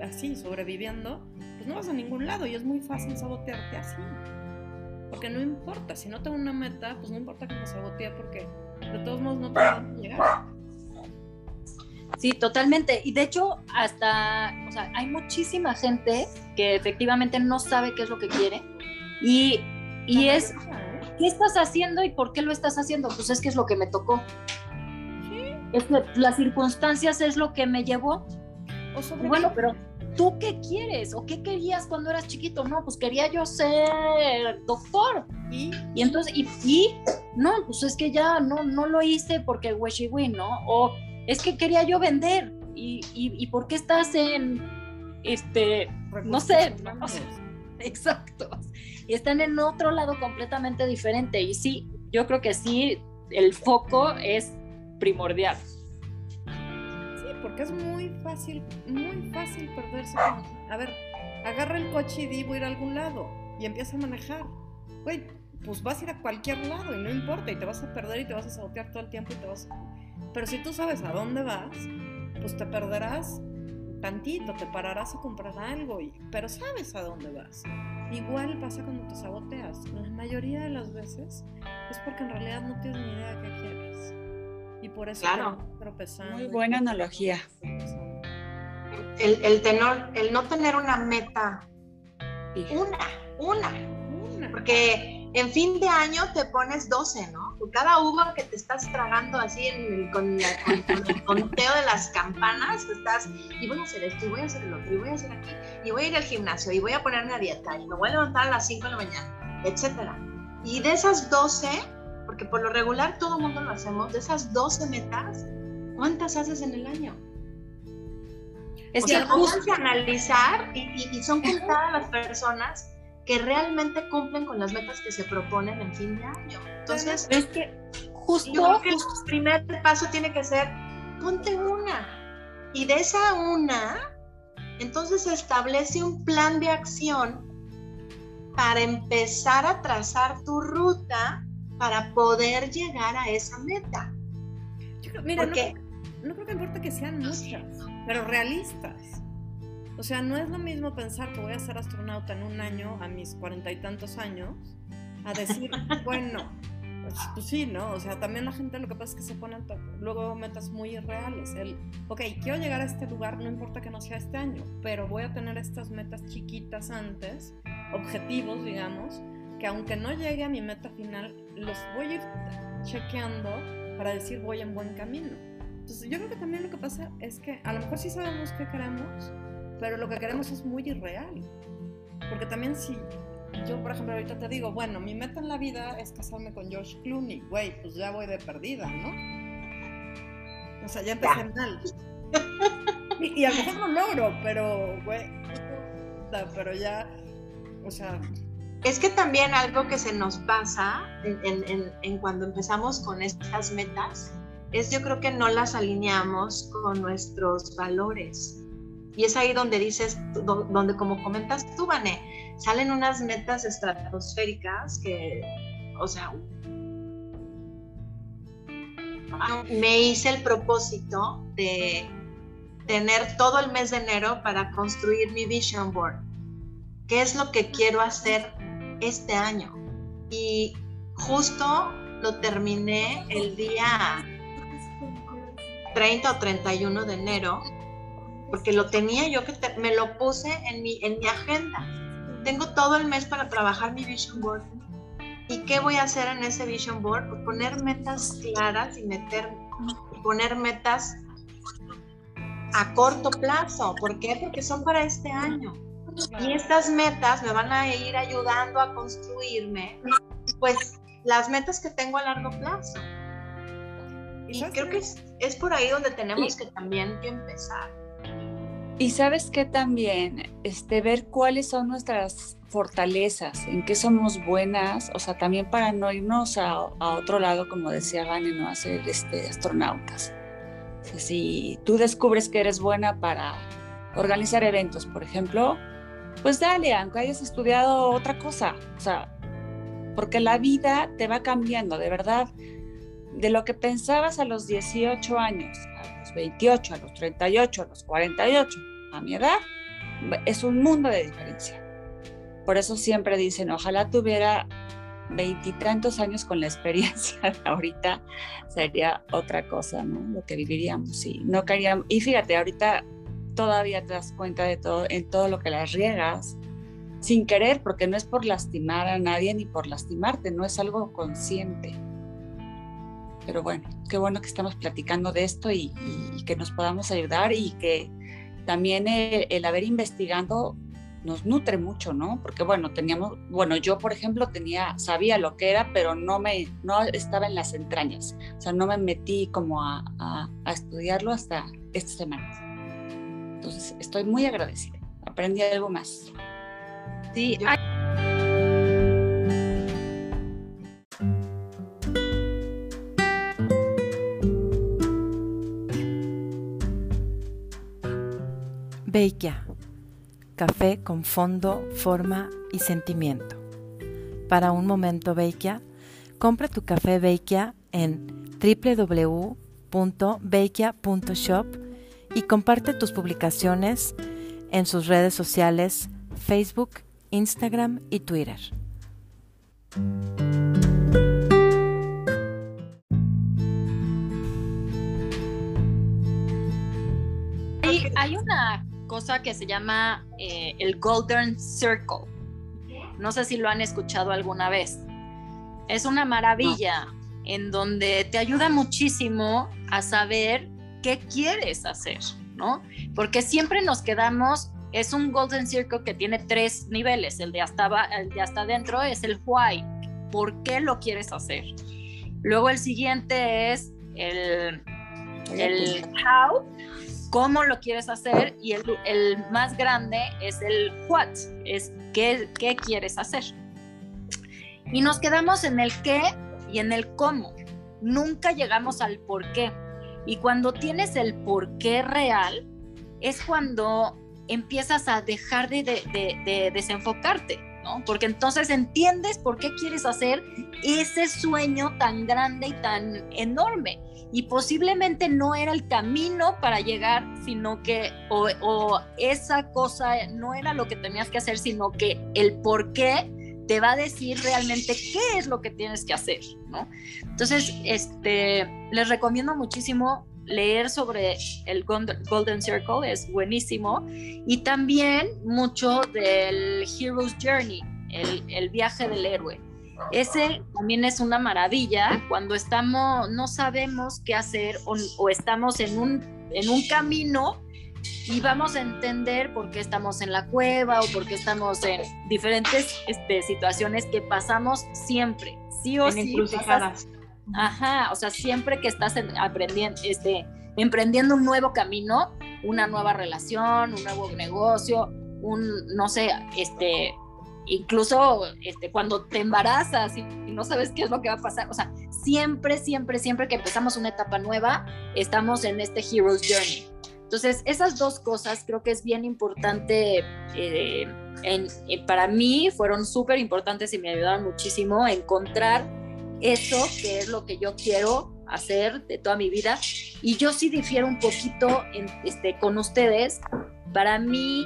así, sobreviviendo, pues no vas a ningún lado y es muy fácil sabotearte así. Porque no importa, si no tengo una meta, pues no importa que me sabotee porque de todos modos no te a llegar. Sí, totalmente. Y de hecho, hasta, o sea, hay muchísima gente que efectivamente no sabe qué es lo que quiere. Y, y es, ¿eh? ¿qué estás haciendo y por qué lo estás haciendo? Pues es que es lo que me tocó es que las circunstancias es lo que me llevó. bueno, pero ¿tú qué quieres? ¿O qué querías cuando eras chiquito? No, pues quería yo ser doctor. Y, y entonces, y, no, pues es que ya no, no lo hice porque win, ¿no? O es que quería yo vender. ¿Y, y, por qué estás en, este, no sé, exacto. Y están en otro lado completamente diferente. Y sí, yo creo que sí, el foco es primordial. Porque es muy fácil, muy fácil perderse. a ver, agarra el coche y di voy a ir a algún lado y empieza a manejar. Güey, pues vas a ir a cualquier lado y no importa y te vas a perder y te vas a sabotear todo el tiempo y te vas Pero si tú sabes a dónde vas, pues te perderás tantito, te pararás a comprar algo, y... pero sabes a dónde vas. Igual pasa cuando te saboteas. La mayoría de las veces es porque en realidad no tienes ni idea de qué quieres y por eso claro. Muy buena analogía. el, el, tenor, el no tener una meta, una, una, una, porque en fin de año te pones 12, ¿no? Por cada uva que te estás tragando así en con, el conteo de las campanas, estás, y voy a hacer esto, y voy a hacer el otro, y voy a hacer aquí, y voy a ir al gimnasio, y voy a ponerme a dieta, y me voy a levantar a las 5 de la mañana, etcétera. Y de esas 12, porque por lo regular todo el mundo lo hacemos, de esas 12 metas, ¿cuántas haces en el año? Es o que sea, justo... analizar y, y, y son contadas las personas que realmente cumplen con las metas que se proponen en fin de año. Entonces, es que justo, yo creo que el primer paso tiene que ser, ponte una. Y de esa una, entonces establece un plan de acción para empezar a trazar tu ruta para poder llegar a esa meta. Yo creo, mira, Porque, no, no creo que importa que sean muchas, pero realistas. O sea, no es lo mismo pensar que voy a ser astronauta en un año a mis cuarenta y tantos años, a decir, bueno, pues, pues, sí, ¿no? O sea, también la gente lo que pasa es que se ponen luego metas muy irreales. El, ok, quiero llegar a este lugar, no importa que no sea este año, pero voy a tener estas metas chiquitas antes, objetivos, digamos, que aunque no llegue a mi meta final, los voy a ir chequeando para decir voy en buen camino. Entonces, yo creo que también lo que pasa es que a lo mejor sí sabemos qué queremos, pero lo que queremos es muy irreal. Porque también si yo, por ejemplo, ahorita te digo, bueno, mi meta en la vida es casarme con George Clooney, güey, pues ya voy de perdida, ¿no? O sea, ya empecé mal. Y, y, a lo mejor lo logro, pero, güey, pero ya, o sea... Es que también algo que se nos pasa en, cuando empezamos con estas metas es yo creo que no las alineamos con nuestros valores. Y es ahí donde dices, donde como comentas tú, Vané, salen unas metas estratosféricas que, o sea, me hice el propósito de tener todo el mes de enero para construir mi vision board. ¿Qué es lo que quiero hacer este año? Y justo lo terminé el día 30 o 31 de enero porque lo tenía yo que me lo puse en mi, en mi agenda. Tengo todo el mes para trabajar mi vision board. ¿Y qué voy a hacer en ese vision board? Pues poner metas claras y meter, poner metas a corto plazo. ¿Por qué? Porque son para este año. Y estas metas me van a ir ayudando a construirme, pues, las metas que tengo a largo plazo. Y creo que es, es por ahí donde tenemos que también que empezar. Y sabes que también, este, ver cuáles son nuestras fortalezas, en qué somos buenas, o sea, también para no irnos a, a otro lado, como decía Vane, no hacer este, astronautas. O sea, si tú descubres que eres buena para organizar eventos, por ejemplo, pues dale, aunque hayas estudiado otra cosa, o sea, porque la vida te va cambiando, de verdad, de lo que pensabas a los 18 años 28, a los 38, a los 48, a mi edad, es un mundo de diferencia. Por eso siempre dicen, ojalá tuviera veintitantos años con la experiencia de ahorita, sería otra cosa, ¿no? Lo que viviríamos. Y, no queríamos, y fíjate, ahorita todavía te das cuenta de todo, en todo lo que las riegas, sin querer, porque no es por lastimar a nadie ni por lastimarte, no es algo consciente. Pero bueno, qué bueno que estamos platicando de esto y, que nos podamos ayudar y que también el, haber investigando nos nutre mucho, ¿no? Porque bueno, teníamos, bueno, yo por ejemplo tenía, sabía lo que era, pero no me, no estaba en las entrañas, o sea, no me metí como a, a, estudiarlo hasta esta semana. Entonces, estoy muy agradecida, aprendí algo más. Sí, Beikia, café con fondo, forma y sentimiento. Para un momento Beikia, compra tu café Beikia en www.beikia.shop y comparte tus publicaciones en sus redes sociales Facebook, Instagram y Twitter. hay una cosa que se llama eh, el Golden Circle. No sé si lo han escuchado alguna vez. Es una maravilla en donde te ayuda muchísimo a saber qué quieres hacer, ¿no? Porque siempre nos quedamos, es un Golden Circle que tiene tres niveles, el de hasta, el de hasta adentro es el why, ¿por qué lo quieres hacer? Luego el siguiente es el, el how, cómo lo quieres hacer y el, el, más grande es el what, es qué, qué quieres hacer. Y nos quedamos en el qué y en el cómo. Nunca llegamos al por qué. Y cuando tienes el por qué real, es cuando empiezas a dejar de, de, de, desenfocarte, ¿no? Porque entonces entiendes por qué quieres hacer ese sueño tan grande y tan enorme. Y posiblemente no era el camino para llegar, sino que, o, o esa cosa no era lo que tenías que hacer, sino que el por qué te va a decir realmente qué es lo que tienes que hacer, ¿no? Entonces, este, les recomiendo muchísimo leer sobre el Golden Circle, es buenísimo, y también mucho del Hero's Journey, el, viaje del héroe. Ese también es una maravilla cuando estamos, no sabemos qué hacer o, o estamos en un, en un camino y vamos a entender por qué estamos en la cueva o por qué estamos en diferentes este, situaciones que pasamos siempre, sí o sí. ajá, o sea, siempre que estás aprendiendo, este, emprendiendo un nuevo camino, una nueva relación, un nuevo negocio, un, no sé, este, incluso este, cuando te embarazas y, y, no sabes qué es lo que va a pasar, o sea, siempre, siempre, siempre que empezamos una etapa nueva, estamos en este Hero's Journey. Entonces, esas dos cosas creo que es bien importante, eh, en, para mí fueron súper importantes y me ayudaron muchísimo a encontrar eso que es lo que yo quiero hacer de toda mi vida. Y yo sí difiero un poquito en, este, con ustedes. Para mí,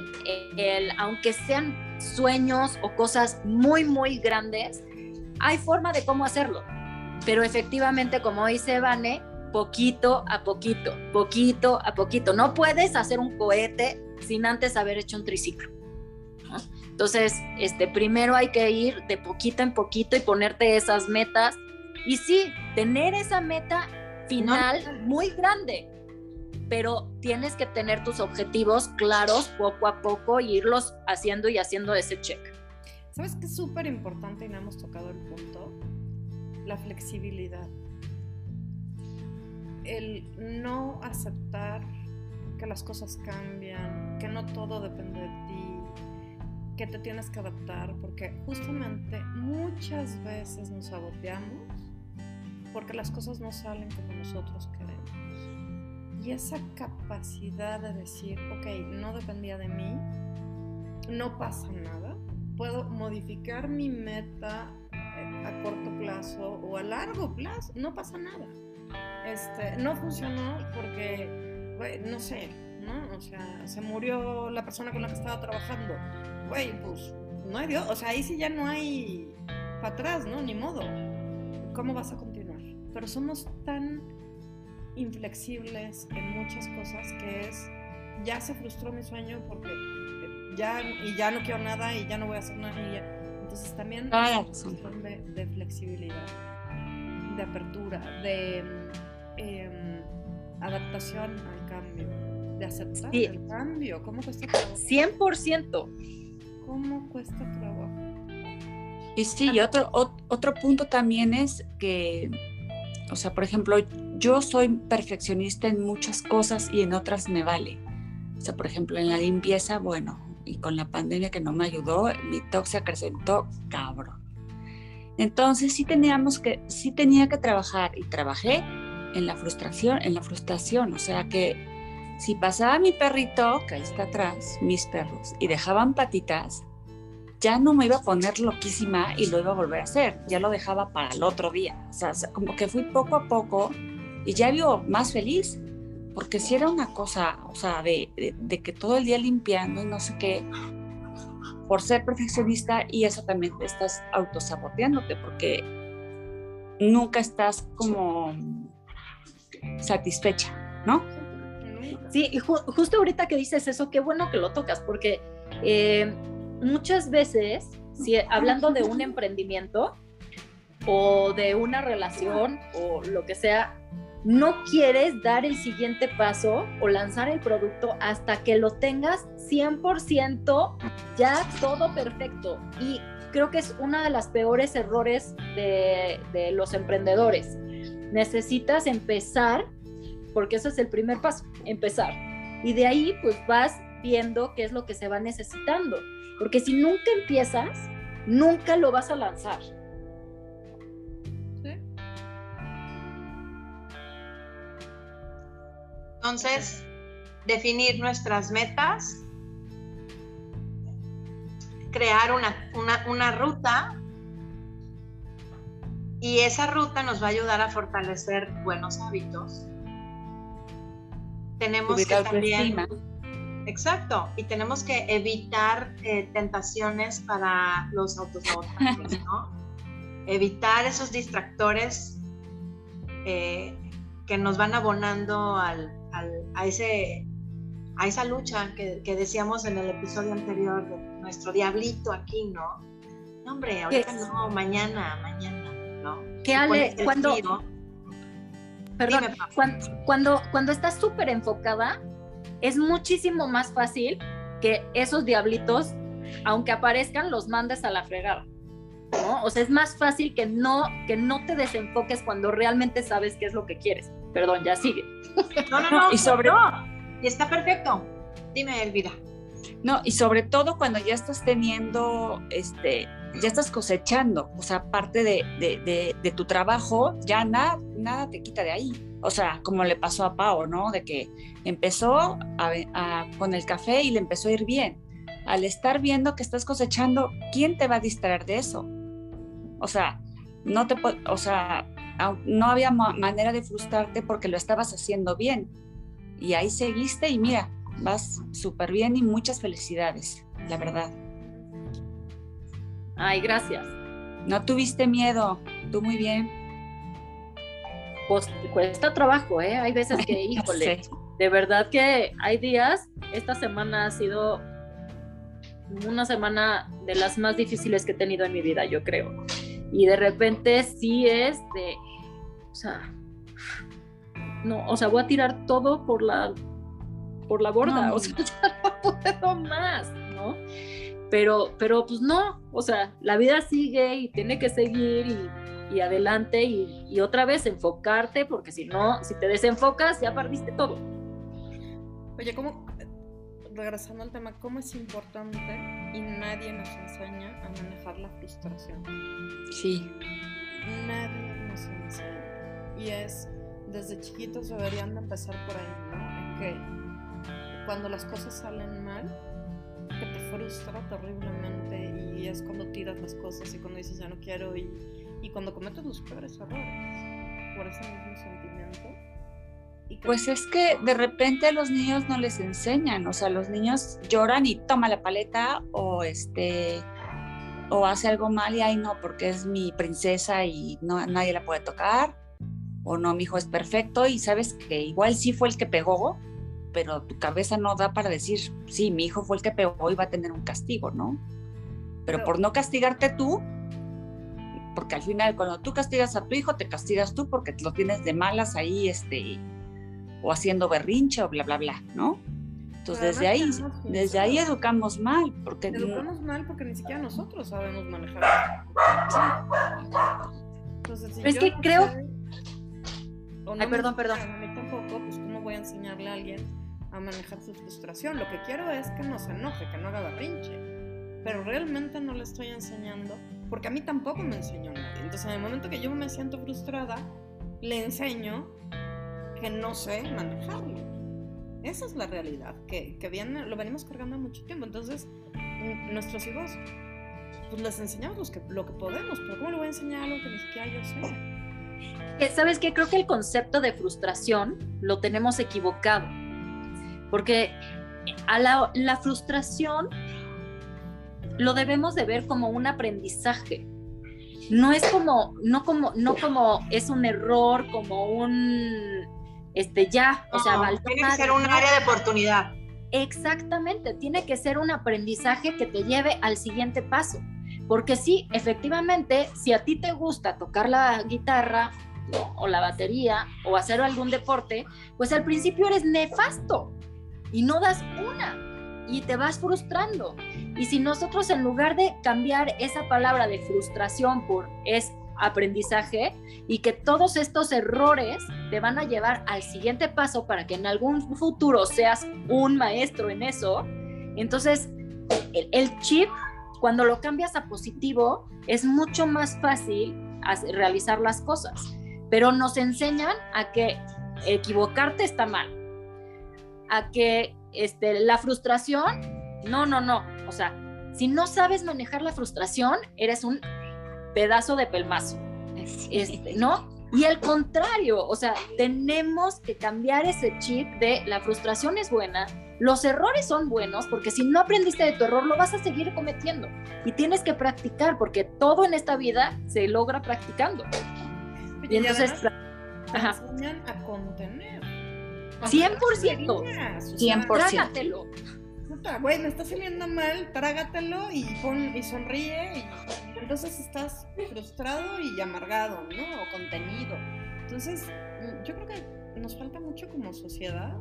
el, aunque sean sueños o cosas muy, muy grandes, hay forma de cómo hacerlo. Pero efectivamente, como dice Vane, poquito a poquito, poquito a poquito. No puedes hacer un cohete sin antes haber hecho un triciclo. ¿no? Entonces, este, primero hay que ir de poquito en poquito y ponerte esas metas. Y sí, tener esa meta final no. muy grande, pero tienes que tener tus objetivos claros poco a poco y irlos haciendo y haciendo ese check. ¿Sabes qué es súper importante y no hemos tocado el punto? La flexibilidad el no aceptar que las cosas cambian, que no todo depende de ti, que te tienes que adaptar, porque justamente muchas veces nos saboteamos porque las cosas no salen como nosotros queremos. Y esa capacidad de decir, ok, no dependía de mí, no pasa nada, puedo modificar mi meta eh, a corto plazo o a largo plazo, no pasa nada este, no funcionó porque, güey, no sé, ¿no? O sea, se murió la persona con la que estaba trabajando. Güey, pues no hay Dios, o sea, ahí sí ya no hay para atrás, ¿no? Ni modo. ¿Cómo vas a continuar? Pero somos tan inflexibles en muchas cosas que es, ya se frustró mi sueño porque ya, y ya no quiero nada y ya no voy a hacer nada. Y ya. Entonces también es una cuestión de, de flexibilidad, de apertura, de eh, adaptación al cambio, de aceptar sí. el cambio. ¿Cómo cuesta trabajo? 100%. ¿Cómo cuesta trabajo? Y sí, y otro, otro punto también es que, o sea, por ejemplo, yo soy perfeccionista en muchas cosas y en otras me vale. O sea, por ejemplo, en la limpieza, bueno, y con la pandemia que no me ayudó, mi TOC se acrecentó cabrón. Entonces sí teníamos que, sí tenía que trabajar y trabajé en la frustración, en la frustración, o sea que si pasaba mi perrito, que ahí está atrás, mis perros, y dejaban patitas, ya no me iba a poner loquísima y lo iba a volver a hacer, ya lo dejaba para el otro día, o sea, como que fui poco a poco y ya vivo más feliz, porque si era una cosa, o sea, de, de, de que todo el día limpiando y no sé qué, por ser perfeccionista y eso también te estás autosaboteándote porque nunca estás como satisfecha, ¿no? Sí, y justo ahorita que dices eso, qué bueno que lo tocas, porque eh, muchas veces, si, hablando de un emprendimiento o de una relación o lo que sea, no quieres dar el siguiente paso o lanzar el producto hasta que lo tengas 100% ya todo perfecto. Y creo que es uno de los peores errores de, de los emprendedores. Necesitas empezar, porque ese es el primer paso, empezar. Y de ahí pues vas viendo qué es lo que se va necesitando. Porque si nunca empiezas, nunca lo vas a lanzar. Entonces, definir nuestras metas, crear una, ruta y esa ruta nos va a ayudar a fortalecer buenos hábitos. Tenemos que también... Exacto, y tenemos que evitar eh, tentaciones para los autosabotajes, ¿no? evitar esos distractores eh, que nos van abonando al, a, ese, a esa lucha que, decíamos en el episodio anterior de nuestro diablito aquí, ¿no? No, hombre, ahorita no, mañana, mañana, ¿no? Que Ale, cuando... perdón, cuando, cuando, cuando estás súper enfocada, es muchísimo más fácil que esos diablitos, aunque aparezcan, los mandes a la fregada. ¿No? O sea, es más fácil que no, que no te desenfoques cuando realmente sabes qué es lo que quieres. Perdón, ya sigue. No, no, no. y sobre... Y está perfecto. Dime, Elvira. No, y sobre todo cuando ya estás teniendo, este, ya estás cosechando, o sea, parte de, tu trabajo, ya nada, nada te quita de ahí. O sea, como le pasó a Pau, ¿no? De que empezó con el café y le empezó a ir bien. Al estar viendo que estás cosechando, ¿quién te va a distraer de eso? O sea, no te, o sea, no había manera de frustrarte porque lo estabas haciendo bien. Y ahí seguiste y mira, vas súper bien y muchas felicidades, la verdad. Ay, gracias. No tuviste miedo, tú muy bien. Pues cuesta trabajo, ¿eh? Hay veces que, híjole, de verdad que hay días, esta semana ha sido una semana de las más difíciles que he tenido en mi vida, yo creo. Y de repente sí es de, o sea, no, o sea, voy a tirar todo por la, por la borda, o sea, ya no puedo más, ¿no? Pero, pero pues no, o sea, la vida sigue y tiene que seguir y, y adelante y, y, otra vez enfocarte, porque si no, si te desenfocas, ya perdiste todo. Oye, ¿cómo, regresando al tema, cómo es importante y nadie nos enseña a manejar la frustración? Sí. Nadie nos enseña y es desde chiquitos deberían de empezar por ahí, ¿no? Que cuando las cosas salen mal, que te frustra terriblemente y es cuando tiras las cosas y cuando dices ya no quiero y, y cuando cometes los peores errores por ese mismo sentimiento. Pues es que de repente a los niños no les enseñan, o sea, los niños lloran y toma la paleta o este o hace algo mal y ay no, porque es mi princesa y no nadie la puede tocar o no, mi hijo es perfecto y sabes que igual sí fue el que pegó, pero tu cabeza no da para decir, sí, mi hijo fue el que pegó y va a tener un castigo, ¿no? Pero, por no castigarte tú, porque al final cuando tú castigas a tu hijo, te castigas tú porque lo tienes de malas ahí, este, o haciendo berrinche o bla, bla, bla, ¿no? Entonces desde ahí, desde ahí educamos mal, porque educamos mal porque ni siquiera nosotros sabemos manejar. Entonces, es que creo, Ay, perdón, perdón. A mí tampoco, pues cómo voy a enseñarle a alguien a manejar su frustración. Lo que quiero es que no se enoje, que no haga berrinche. Pero realmente no le estoy enseñando, porque a mí tampoco me enseñó nadie. Entonces, en el momento que yo me siento frustrada, le enseño que no sé manejarlo. Esa es la realidad, que, que viene, lo venimos cargando mucho tiempo. Entonces, nuestros hijos, pues les enseñamos que, lo que podemos, pero ¿cómo le voy a enseñar algo que ni siquiera yo sé? ¿Sabes qué? Creo que el concepto de frustración lo tenemos equivocado. Porque a la, frustración lo debemos de ver como un aprendizaje. No es como, no como, no como es un error, como un este, ya, o sea, valió tiene que ser un área de oportunidad. Exactamente, tiene que ser un aprendizaje que te lleve al siguiente paso. Porque sí, efectivamente, si a ti te gusta tocar la guitarra ¿no? o la batería o hacer algún deporte, pues al principio eres nefasto y no das una y te vas frustrando. Y si nosotros en lugar de cambiar esa palabra de frustración por es aprendizaje y que todos estos errores te van a llevar al siguiente paso para que en algún futuro seas un maestro en eso, entonces el, chip, cuando lo cambias a positivo, es mucho más fácil realizar las cosas. Pero nos enseñan a que equivocarte está mal, a que este, la frustración, no, no, no. O sea, si no sabes manejar la frustración, eres un pedazo de pelmazo, este, ¿no? Y al contrario, o sea, tenemos que cambiar ese chip de la frustración es buena, los errores son buenos, porque si no aprendiste de tu error, lo vas a seguir cometiendo. Y tienes que practicar, porque todo en esta vida se logra practicando. Oye, Y entonces, además te ajá. enseñan a contener. 100%. Días, o sea, 100%. Puta, güey, me está saliendo mal, trágatelo y pon y sonríe y entonces estás frustrado y amargado, ¿no? O contenido. Entonces, mm, yo creo que nos falta mucho como sociedad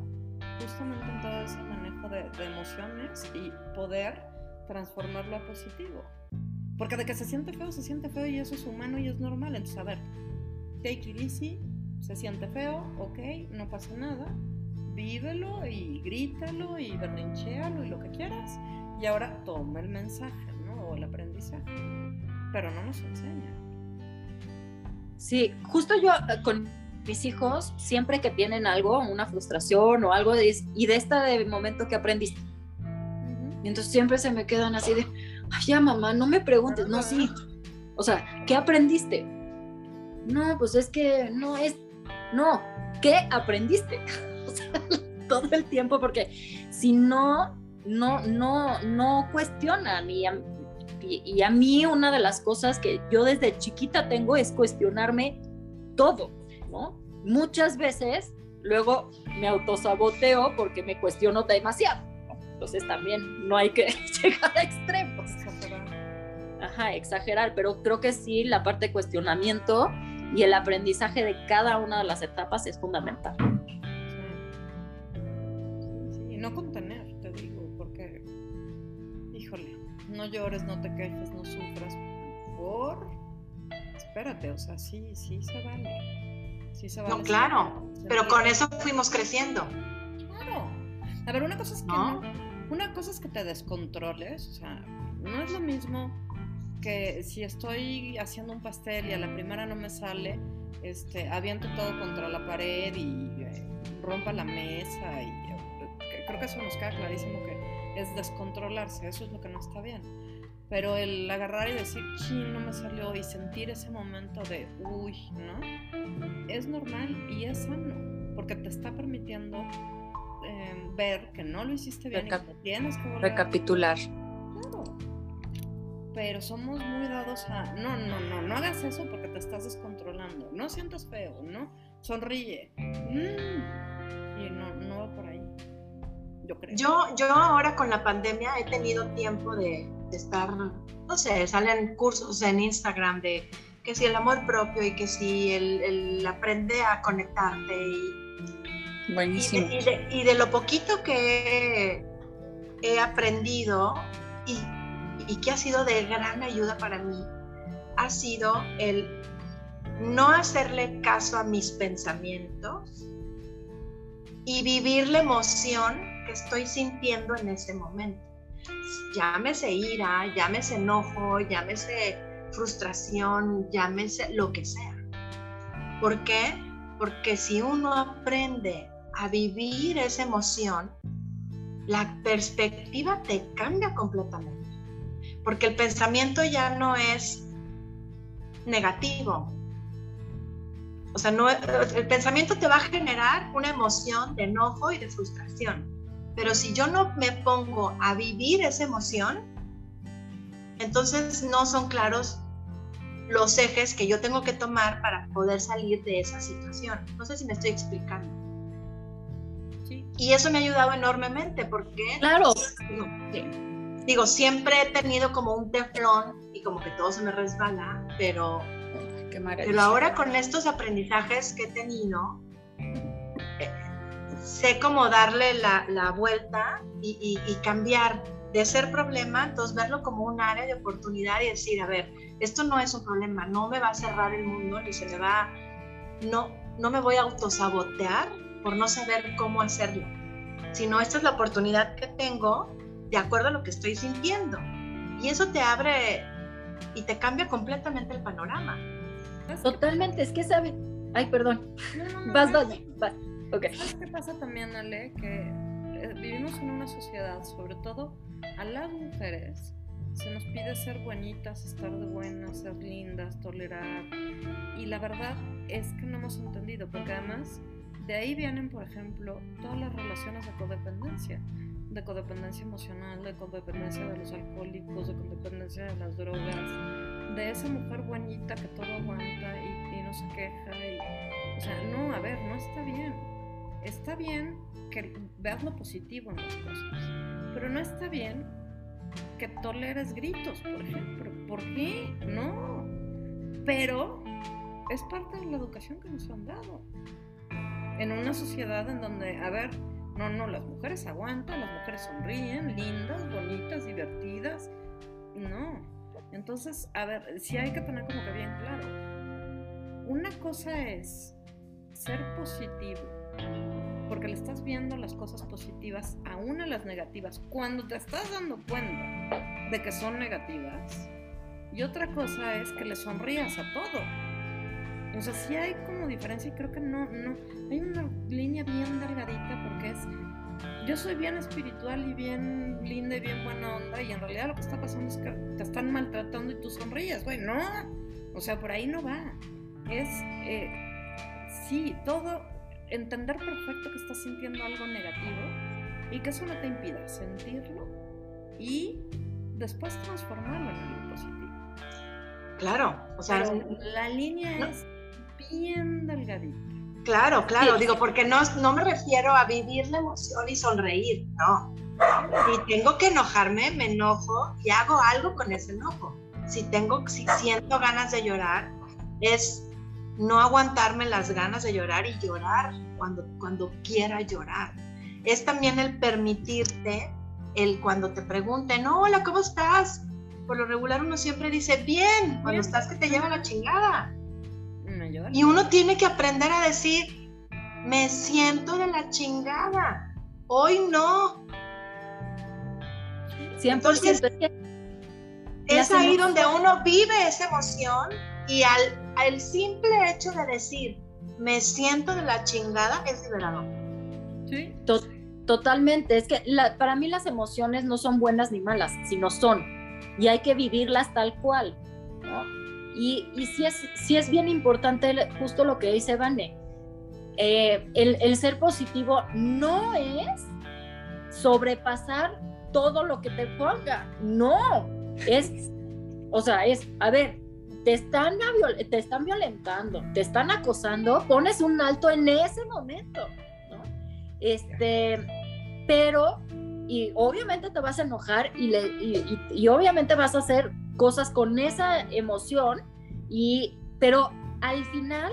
justamente en todo ese manejo de, de emociones y poder transformarlo a positivo. Porque de que se siente feo, se siente feo y eso es humano y es normal. Entonces, a ver, take it easy, se siente feo, ok, no pasa nada, vívelo y grítalo y berrinchéalo y lo que quieras. Y ahora toma el mensaje, ¿no? O el aprendizaje. Pero no nos enseña. Sí, justo yo eh, con mis hijos, siempre que tienen algo, una frustración o algo, de, y de este de momento que aprendiste. Y entonces siempre se me quedan así de, ay, ya mamá, no me preguntes, no, sí. O sea, ¿qué aprendiste? No, pues es que no es, no, ¿qué aprendiste? O sea, todo el tiempo, porque si no, no, no, no cuestionan. Y a, y, y a mí una de las cosas que yo desde chiquita tengo es cuestionarme todo, ¿no? Muchas veces luego me autosaboteo porque me cuestiono demasiado. Entonces también no hay que llegar a extremos. Ajá, exagerar, pero creo que sí, la parte de cuestionamiento y el aprendizaje de cada una de las etapas es fundamental. No contener, te digo, porque, híjole, no llores, no te quejes, no sufras por... Espérate, o sea, sí, sí se vale. Sí se vale. No, claro, pero con eso fuimos creciendo. Claro. A ver, una cosa es que una cosa es que te descontroles, o sea, no es lo mismo que si estoy haciendo un pastel y a la primera no me sale, este, aviento todo contra la pared y eh, rompa la mesa y creo que eso nos queda clarísimo que es descontrolarse, eso es lo que no está bien. Pero el agarrar y decir, chin, no me salió y sentir ese momento de, uy, ¿no? Es normal y es sano, porque te está permitiendo eh, ver que no lo hiciste bien Recap- y que tienes que volver a- Recapitular. Claro. Pero somos muy dados a, no, no, no, no hagas eso porque te estás descontrolando, no sientas feo, ¿no? Sonríe. Mm. Y no, yo creo. Yo, yo ahora con la pandemia he tenido tiempo de, de estar, no sé, salen cursos en Instagram de que si el amor propio y que si el, el aprende a conectarte y, y Buenísimo. de, y de- y de lo poquito que he, he aprendido y, y que ha sido de gran ayuda para mí, ha sido el no hacerle caso a mis pensamientos y vivir la emoción estoy sintiendo en ese momento. Llámese ira, llámese enojo, llámese frustración, llámese lo que sea. ¿Por qué? Porque si uno aprende a vivir esa emoción, la perspectiva te cambia completamente. Porque el pensamiento ya no es negativo. O sea, no, el pensamiento te va a generar una emoción de enojo y de frustración. Pero si yo no me pongo a vivir esa emoción, entonces no son claros los ejes que yo tengo que tomar para poder salir de esa situación. No sé si me estoy explicando. Y eso me ha ayudado enormemente porque... Claro. Digo, digo, siempre he tenido como un teflón y como que todo se me resbala, pero, pero ahora con estos aprendizajes que he tenido, sé cómo darle la, la vuelta y, y, cambiar de ser problema, entonces verlo como un área de oportunidad y decir, a ver, esto no es un problema, no me va a cerrar el mundo, ni se me va, no, no me voy a autosabotear por no saber cómo hacerlo, sino esta es la oportunidad que tengo de acuerdo a lo que estoy sintiendo. Y eso te abre y te cambia completamente el panorama. Totalmente, es que sabe. Ay, perdón. vas, vas, vas. Okay. ¿Sabes qué pasa también, Ale? Que eh, vivimos en una sociedad, sobre todo a las mujeres, se nos pide ser bonitas, estar de buenas, ser lindas, tolerar. Y la verdad es que no hemos entendido, porque además de ahí vienen, por ejemplo, todas las relaciones de codependencia de codependencia emocional, de codependencia de los alcohólicos, de codependencia de las drogas, de esa mujer buenita que todo aguanta y, no se queja. Y, o sea, no, a ver, no está bien. Está bien que veas lo positivo en las cosas, pero no está bien que toleres gritos, por ejemplo. ¿Por qué? No. Pero es parte de la educación que nos han dado. En una sociedad en donde, a ver, no, no, las mujeres aguantan, las mujeres sonríen, lindas, bonitas, divertidas. No. Entonces, a ver, sí hay que tener como que bien claro. Una cosa es ser positivo, porque le estás viendo las cosas positivas a una de las negativas cuando te estás dando cuenta de que son negativas. Y otra cosa es que le sonrías a todo. O sea, sí hay como diferencia y creo que no, no, hay una línea bien delgadita porque es, yo soy bien espiritual y bien linda y bien buena onda y en realidad lo que está pasando es que te están maltratando y tú sonríes, güey, no, o sea, por ahí no va. Es, eh, sí, todo, entender perfecto que estás sintiendo algo negativo y que eso no te impida sentirlo y después transformarlo en algo positivo. Claro, o sea, la línea es bien delgadita. Claro, claro, digo, porque no, no me refiero a vivir la emoción y sonreír, no. Si tengo que enojarme, me enojo y hago algo con ese enojo. Si tengo, si siento ganas de llorar, es no aguantarme las ganas de llorar y llorar cuando, cuando quiera llorar. Es también el permitirte, el cuando te pregunten, hola, ¿cómo estás? Por lo regular uno siempre dice, bien, cuando estás que te lleva la chingada. Y uno tiene que aprender a decir, me siento de la chingada, hoy no. 100%. Entonces, es ahí donde uno vive esa emoción y al, al simple hecho de decir, me siento de la chingada, es liberador. Sí. totalmente. Es que para mí las emociones no son buenas ni malas, sino son. Y hay que vivirlas tal cual. ¿no? Y, y sí, es, sí es bien importante justo lo que dice Vane. Eh, el, el, ser positivo no es sobrepasar todo lo que te ponga, no, es, o sea, es, a ver, te están, te están violentando, te están acosando, pones un alto en ese momento. Este, pero, y obviamente te vas a enojar y, y obviamente vas a hacer cosas con esa emoción, y, pero al final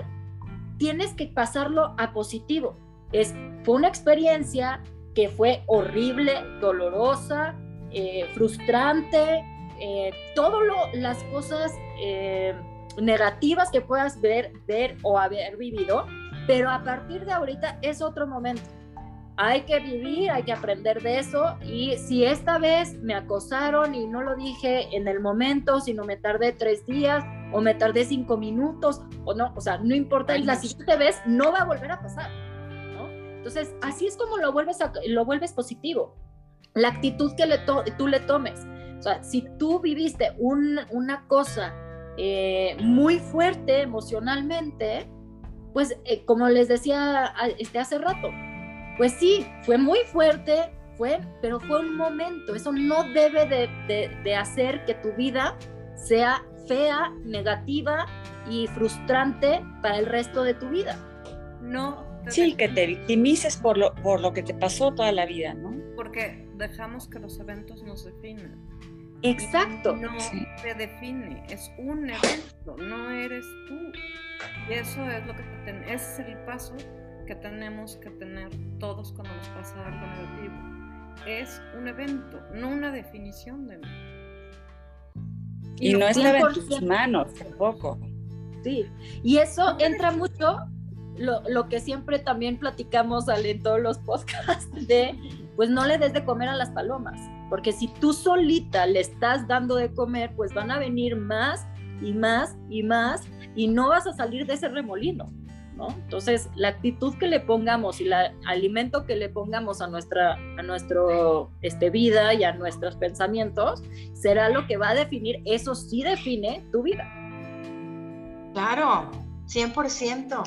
tienes que pasarlo a positivo. Es, fue una experiencia que fue horrible, dolorosa, eh, frustrante, eh, todas las cosas eh, negativas que puedas ver, ver o haber vivido, pero a partir de ahorita es otro momento hay que vivir, hay que aprender de eso y si esta vez me acosaron y no lo dije en el momento, sino me tardé tres días o me tardé cinco minutos o no, o sea, no importa, la siguiente vez no va a volver a pasar, ¿no? Entonces, así es como lo vuelves, lo vuelves positivo, la actitud que le tú le tomes. O sea, si tú viviste una cosa eh, muy fuerte emocionalmente, pues eh, como les decía este, hace rato, pues sí, fue muy fuerte, fue, pero fue un momento. Eso no debe de, hacer que tu vida sea fea, negativa y frustrante para el resto de tu vida. No Sí, que te victimices por lo, por lo que te pasó toda la vida, ¿no? Porque dejamos que los eventos nos definan. Exacto. No Sí. te define, es un evento, no eres tú. Y eso es lo que ten- ese es el paso que tenemos que tener todos cuando nos pasa algo negativo. Es un evento, no una definición de mí. Y no estaba en tus 100%. manos tampoco. Sí, y eso entra mucho, lo, lo que siempre también platicamos Ale, en todos los podcasts, de pues no le des de comer a las palomas, porque si tú solita le estás dando de comer, pues van a venir más y más y más y no vas a salir de ese remolino, ¿no? Entonces, la actitud que le pongamos y el alimento que le pongamos a nuestra a nuestro este, vida y a nuestros pensamientos será lo que va a definir, eso sí define tu vida. Claro, 100%.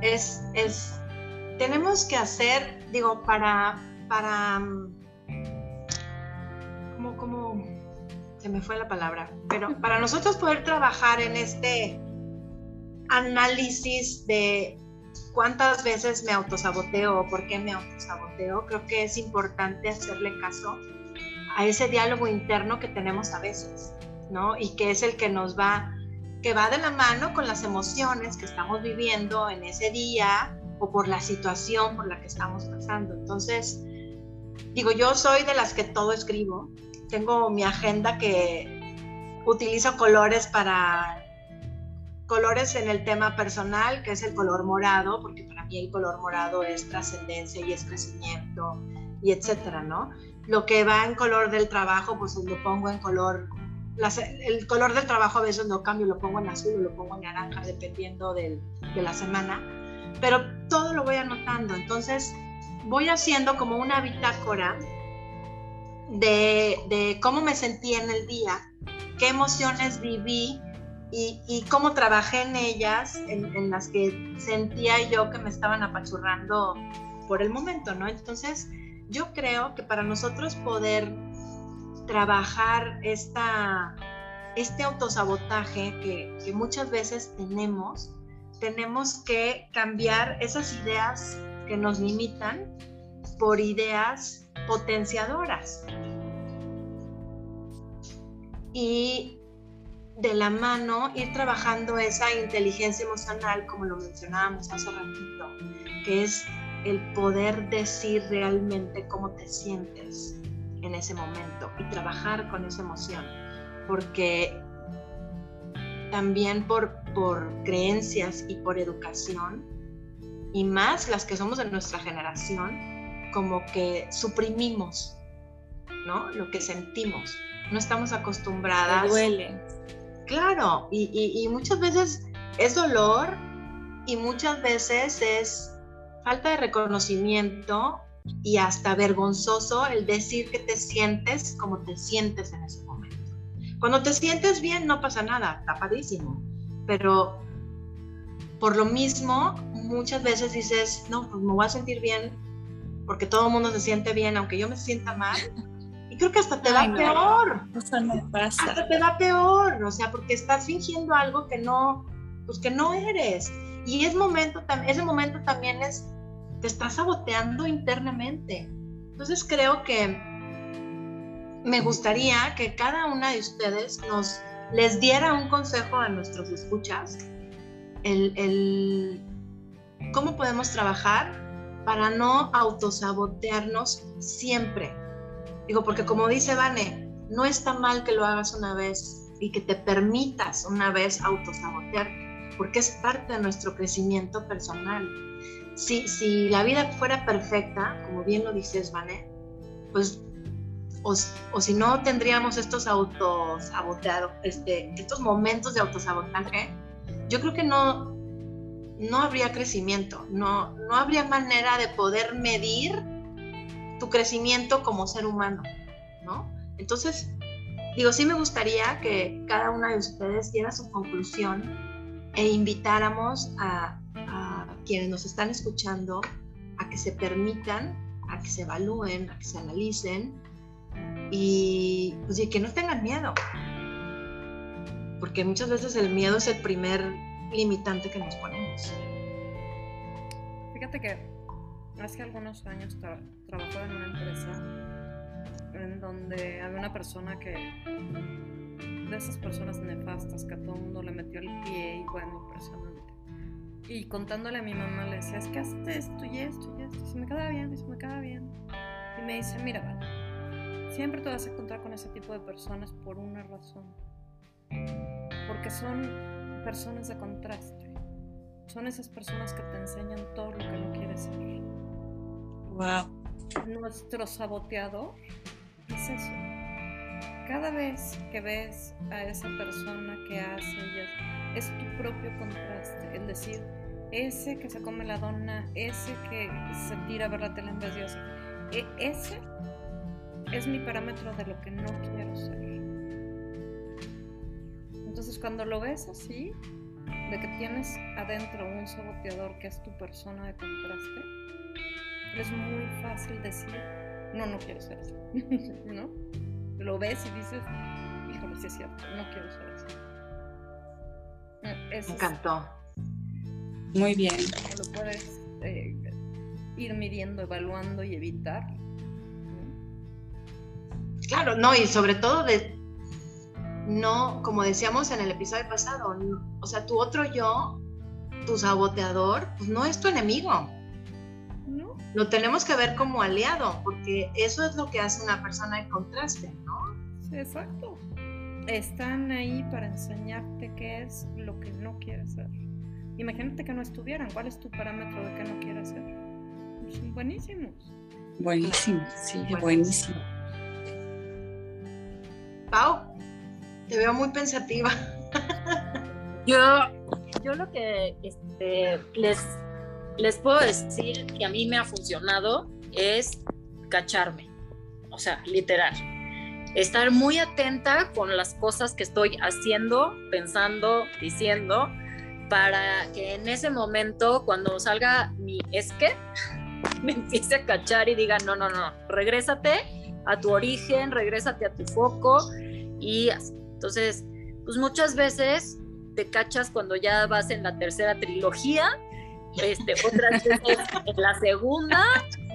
Es, es, tenemos que hacer, digo, para, para, mm, ¿cómo, cómo? Se me fue la palabra, pero para nosotros poder trabajar en este análisis de cuántas veces me autosaboteo o por qué me autosaboteo, creo que es importante hacerle caso a ese diálogo interno que tenemos a veces, ¿no? Y que es el que nos va que va de la mano con las emociones que estamos viviendo en ese día o por la situación por la que estamos pasando. Entonces, digo, yo soy de las que todo escribo. Tengo mi agenda que utilizo colores para colores en el tema personal, que es el color morado, porque para mí el color morado es trascendencia y es crecimiento y etcétera, ¿no? Lo que va en color del trabajo, pues lo pongo en color las, el color del trabajo a veces lo cambio, lo pongo en azul o lo pongo en naranja, dependiendo del, de la semana, pero todo lo voy anotando. Entonces, voy haciendo como una bitácora de, de cómo me sentí en el día, qué emociones viví y, y cómo trabajé en ellas, en, en, las que sentía yo que me estaban apachurrando por el momento, ¿no? Entonces, yo creo que para nosotros poder trabajar esta, este autosabotaje que, que, muchas veces tenemos, tenemos que cambiar esas ideas que nos limitan por ideas potenciadoras. Y de la mano ir trabajando esa inteligencia emocional, como lo mencionábamos hace ratito, que es el poder decir realmente cómo te sientes en ese momento y trabajar con esa emoción, porque también por, por creencias y por educación, y más las que somos de nuestra generación, como que suprimimos, ¿no? Lo que sentimos. No estamos acostumbradas. Me duele. Claro, y, y, y muchas veces es dolor y muchas veces es falta de reconocimiento y hasta vergonzoso el decir que te sientes como te sientes en ese momento. Cuando te sientes bien no pasa nada, está padrísimo, pero por lo mismo muchas veces dices, no, pues me voy a sentir bien porque todo el mundo se siente bien, aunque yo me sienta mal. Y creo que hasta te Ay, va no. peor. Eso no pasa. Hasta te va peor, o sea, porque estás fingiendo algo que no, pues que no eres. Y es momento, ese momento también es, te estás saboteando internamente. Entonces creo que me gustaría que cada una de ustedes nos les diera un consejo a nuestros escuchas, el, el cómo podemos trabajar para no autosabotearnos siempre. Digo, porque como dice Vane, no está mal que lo hagas una vez y que te permitas una vez autosabotearte, porque es parte de nuestro crecimiento personal. Si, si la vida fuera perfecta, como bien lo dices, Vane, pues, o, o si no tendríamos estos autosaboteados, este, estos momentos de autosabotaje, yo creo que no, no habría crecimiento, no, no habría manera de poder medir tu crecimiento como ser humano, ¿no? Entonces, digo, sí me gustaría que cada una de ustedes diera su conclusión e invitáramos a, quienes nos están escuchando a que se permitan, a que se evalúen, a que se analicen y, pues, y que no tengan miedo. Porque muchas veces el miedo es el primer limitante que nos ponemos. Fíjate que hace algunos años tra trabajaba en una empresa en donde había una persona que, de esas personas nefastas que a todo el mundo le metió el pie y bueno, impresionante. Y contándole a mi mamá le decía, es que haces esto y esto y esto, y se me queda bien, y se me queda bien. Y me dice, mira, vale, siempre te vas a encontrar con ese tipo de personas por una razón. Porque son personas de contraste. Son esas personas que te enseñan todo lo que no quieres ser. Wow. Nuestro saboteador es eso. Cada vez que ves a esa persona que hace, es tu propio contraste. Es decir, ese que se come la dona, ese que se tira a ver la tele en vez de eso, e, ese es mi parámetro de lo que no quiero ser. Entonces cuando lo ves así, de que tienes adentro un saboteador que es tu persona de contraste, es muy fácil decir, no, no quiero ser así, ¿no? Lo ves y dices, híjole, sí es cierto, no quiero ser así. Eh, Me encantó. Muy bien. Lo puedes eh, ir midiendo, evaluando y evitar. Claro, no, y sobre todo de no, como decíamos en el episodio pasado, o sea, tu otro yo, tu saboteador, pues no es tu enemigo. ¿No? Lo tenemos que ver como aliado, porque eso es lo que hace una persona en contraste, ¿no? Sí, exacto. Están ahí para enseñarte qué es lo que no quieres ser. Imagínate que no estuvieran. ¿Cuál es tu parámetro de qué no quieres ser? Son buenísimos. Buenísimo, sí, buenísimo. Pau, te veo muy pensativa. Yo, yo lo que este, les, les puedo decir que a mí me ha funcionado es cacharme, o sea, literal. Estar muy atenta con las cosas que estoy haciendo, pensando, diciendo, para que en ese momento, cuando salga mi es que, me empiece a cachar y diga, no, no, no, regrésate a tu origen, regrésate a tu foco y. Entonces, pues muchas veces te cachas cuando ya vas en la tercera trilogía, este, otras veces en la segunda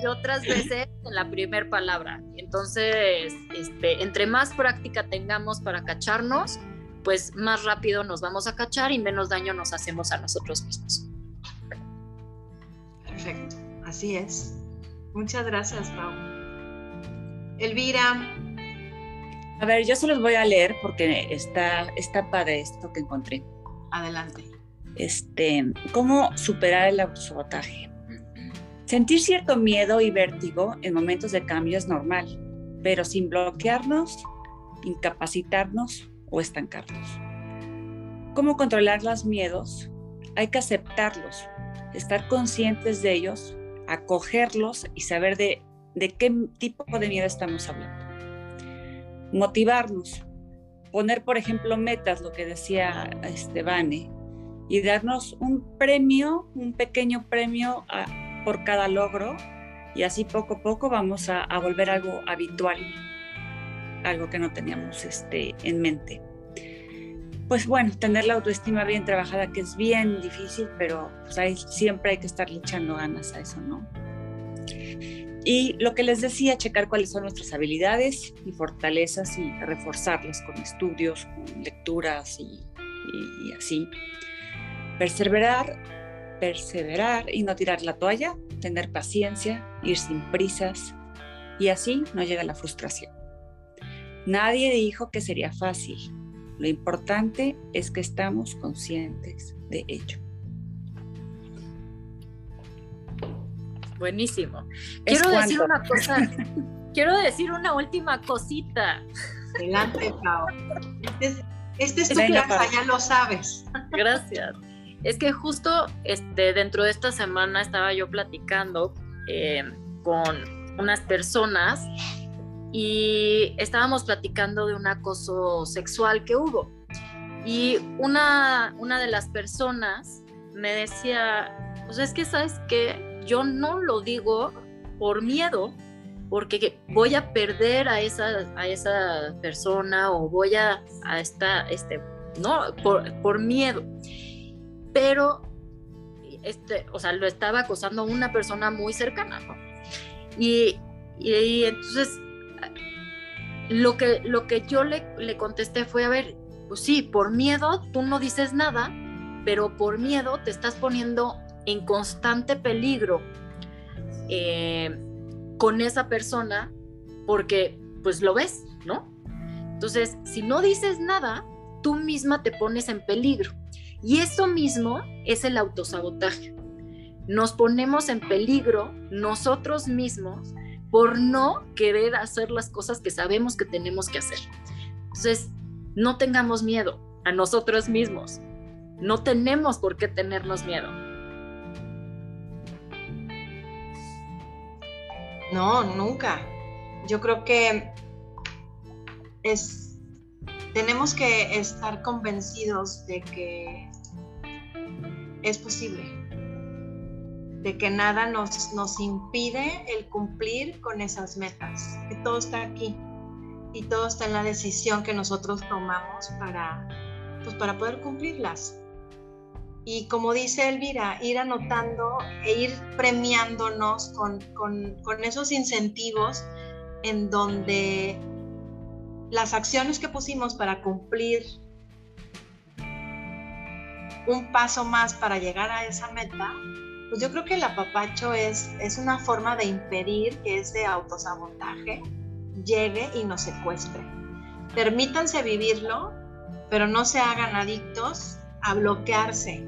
y otras veces en la primera palabra. Entonces, este, entre más práctica tengamos para cacharnos, pues más rápido nos vamos a cachar y menos daño nos hacemos a nosotros mismos. Perfecto, así es. Muchas gracias, Pau. Elvira, A ver, yo se los voy a leer porque está, está padre esto que encontré. adelante. Este, ¿Cómo superar el autosabotaje? Sentir cierto miedo y vértigo en momentos de cambio es normal, pero sin bloquearnos, incapacitarnos o estancarnos. ¿Cómo controlar los miedos? Hay que aceptarlos, estar conscientes de ellos, acogerlos y saber de, de qué tipo de miedo estamos hablando. Motivarnos, poner, por ejemplo, metas, lo que decía Estebane, y darnos un premio, un pequeño premio por cada logro, y así poco a poco vamos a, a volver algo habitual, algo que no teníamos este, en mente. Pues bueno, tener la autoestima bien trabajada, que es bien difícil, pero pues siempre hay que estar echando ganas a eso, ¿no? Y lo que les decía, checar cuáles son nuestras habilidades y fortalezas y reforzarlas con estudios, con lecturas y, y, así. Perseverar, perseverar y no tirar la toalla, tener paciencia, ir sin prisas y así no llega la frustración. Nadie dijo que sería fácil. Lo importante es que estamos conscientes de ello. Buenísimo. ¿Es Quiero decir una cosa, quiero decir una última cosita. Adelante, Pau. Este es, este es tu Venga, casa, Pau. ya lo sabes. Gracias. Es que justo este, dentro de esta semana estaba yo platicando eh, con unas personas y estábamos platicando de un acoso sexual que hubo. Y una, una de las personas me decía, pues es que sabes que yo no lo digo por miedo, porque voy a perder a esa, a esa persona o voy a, a esta, este, no, por, por miedo. Pero este, o sea, lo estaba acosando una persona muy cercana, ¿no? Y, y, entonces lo que, lo que yo le, le contesté fue, a ver, pues sí, por miedo tú no dices nada, pero por miedo te estás poniendo en constante peligro eh, con esa persona porque pues lo ves, ¿no? Entonces, si no dices nada, tú misma te pones en peligro. Y eso mismo es el autosabotaje. Nos ponemos en peligro nosotros mismos por no querer hacer las cosas que sabemos que tenemos que hacer. Entonces, no tengamos miedo a nosotros mismos. No tenemos por qué tenernos miedo. No, nunca. Yo creo que es tenemos que estar convencidos de que es posible, de que nada nos, nos impide el cumplir con esas metas, que todo está aquí y todo está en la decisión que nosotros tomamos para, pues para poder cumplirlas. Y como dice Elvira, ir anotando e ir premiándonos con, con, con esos incentivos en donde las acciones que pusimos para cumplir un paso más para llegar a esa meta, pues yo creo que el apapacho es, es una forma de impedir que ese autosabotaje llegue y nos secuestre. Permítanse vivirlo, pero no se hagan adictos a bloquearse,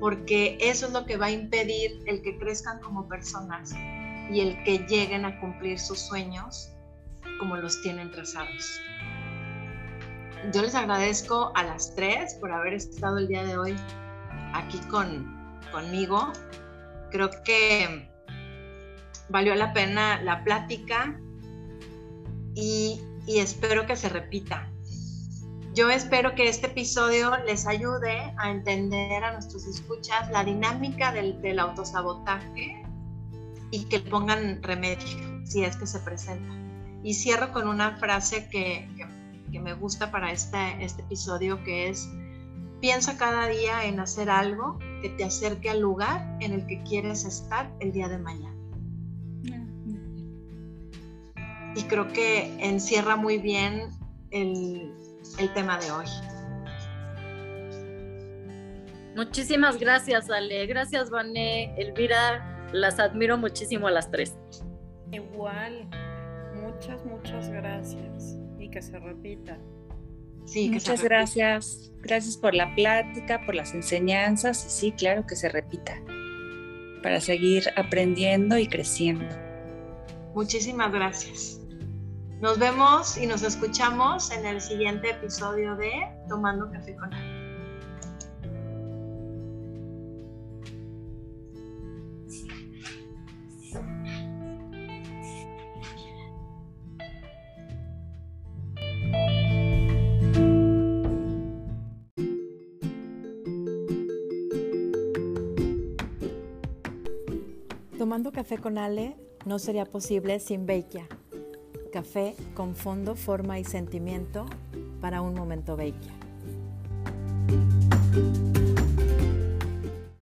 porque eso es lo que va a impedir el que crezcan como personas y el que lleguen a cumplir sus sueños como los tienen trazados. Yo les agradezco a las tres por haber estado el día de hoy aquí con, conmigo. Creo que valió la pena la plática y, y espero que se repita. Yo espero que este episodio les ayude a entender a nuestros escuchas la dinámica del, del autosabotaje y que pongan remedio si es que se presenta. Y cierro con una frase que, que, me gusta para este, este episodio, que es, piensa cada día en hacer algo que te acerque al lugar en el que quieres estar el día de mañana. Y creo que encierra muy bien el, el tema de hoy. Muchísimas gracias, Ale. Gracias, Vané. Elvira, las admiro muchísimo a las tres. Igual, muchas, muchas gracias y que se repita. Sí, muchas gracias. Gracias por la plática, por las enseñanzas y sí, claro que se repita para seguir aprendiendo y creciendo. Muchísimas gracias. Nos vemos y nos escuchamos en el siguiente episodio de Tomando Café con Ale. Tomando café con Ale no sería posible sin Beikia. Café con fondo, forma y sentimiento para un momento Beikia.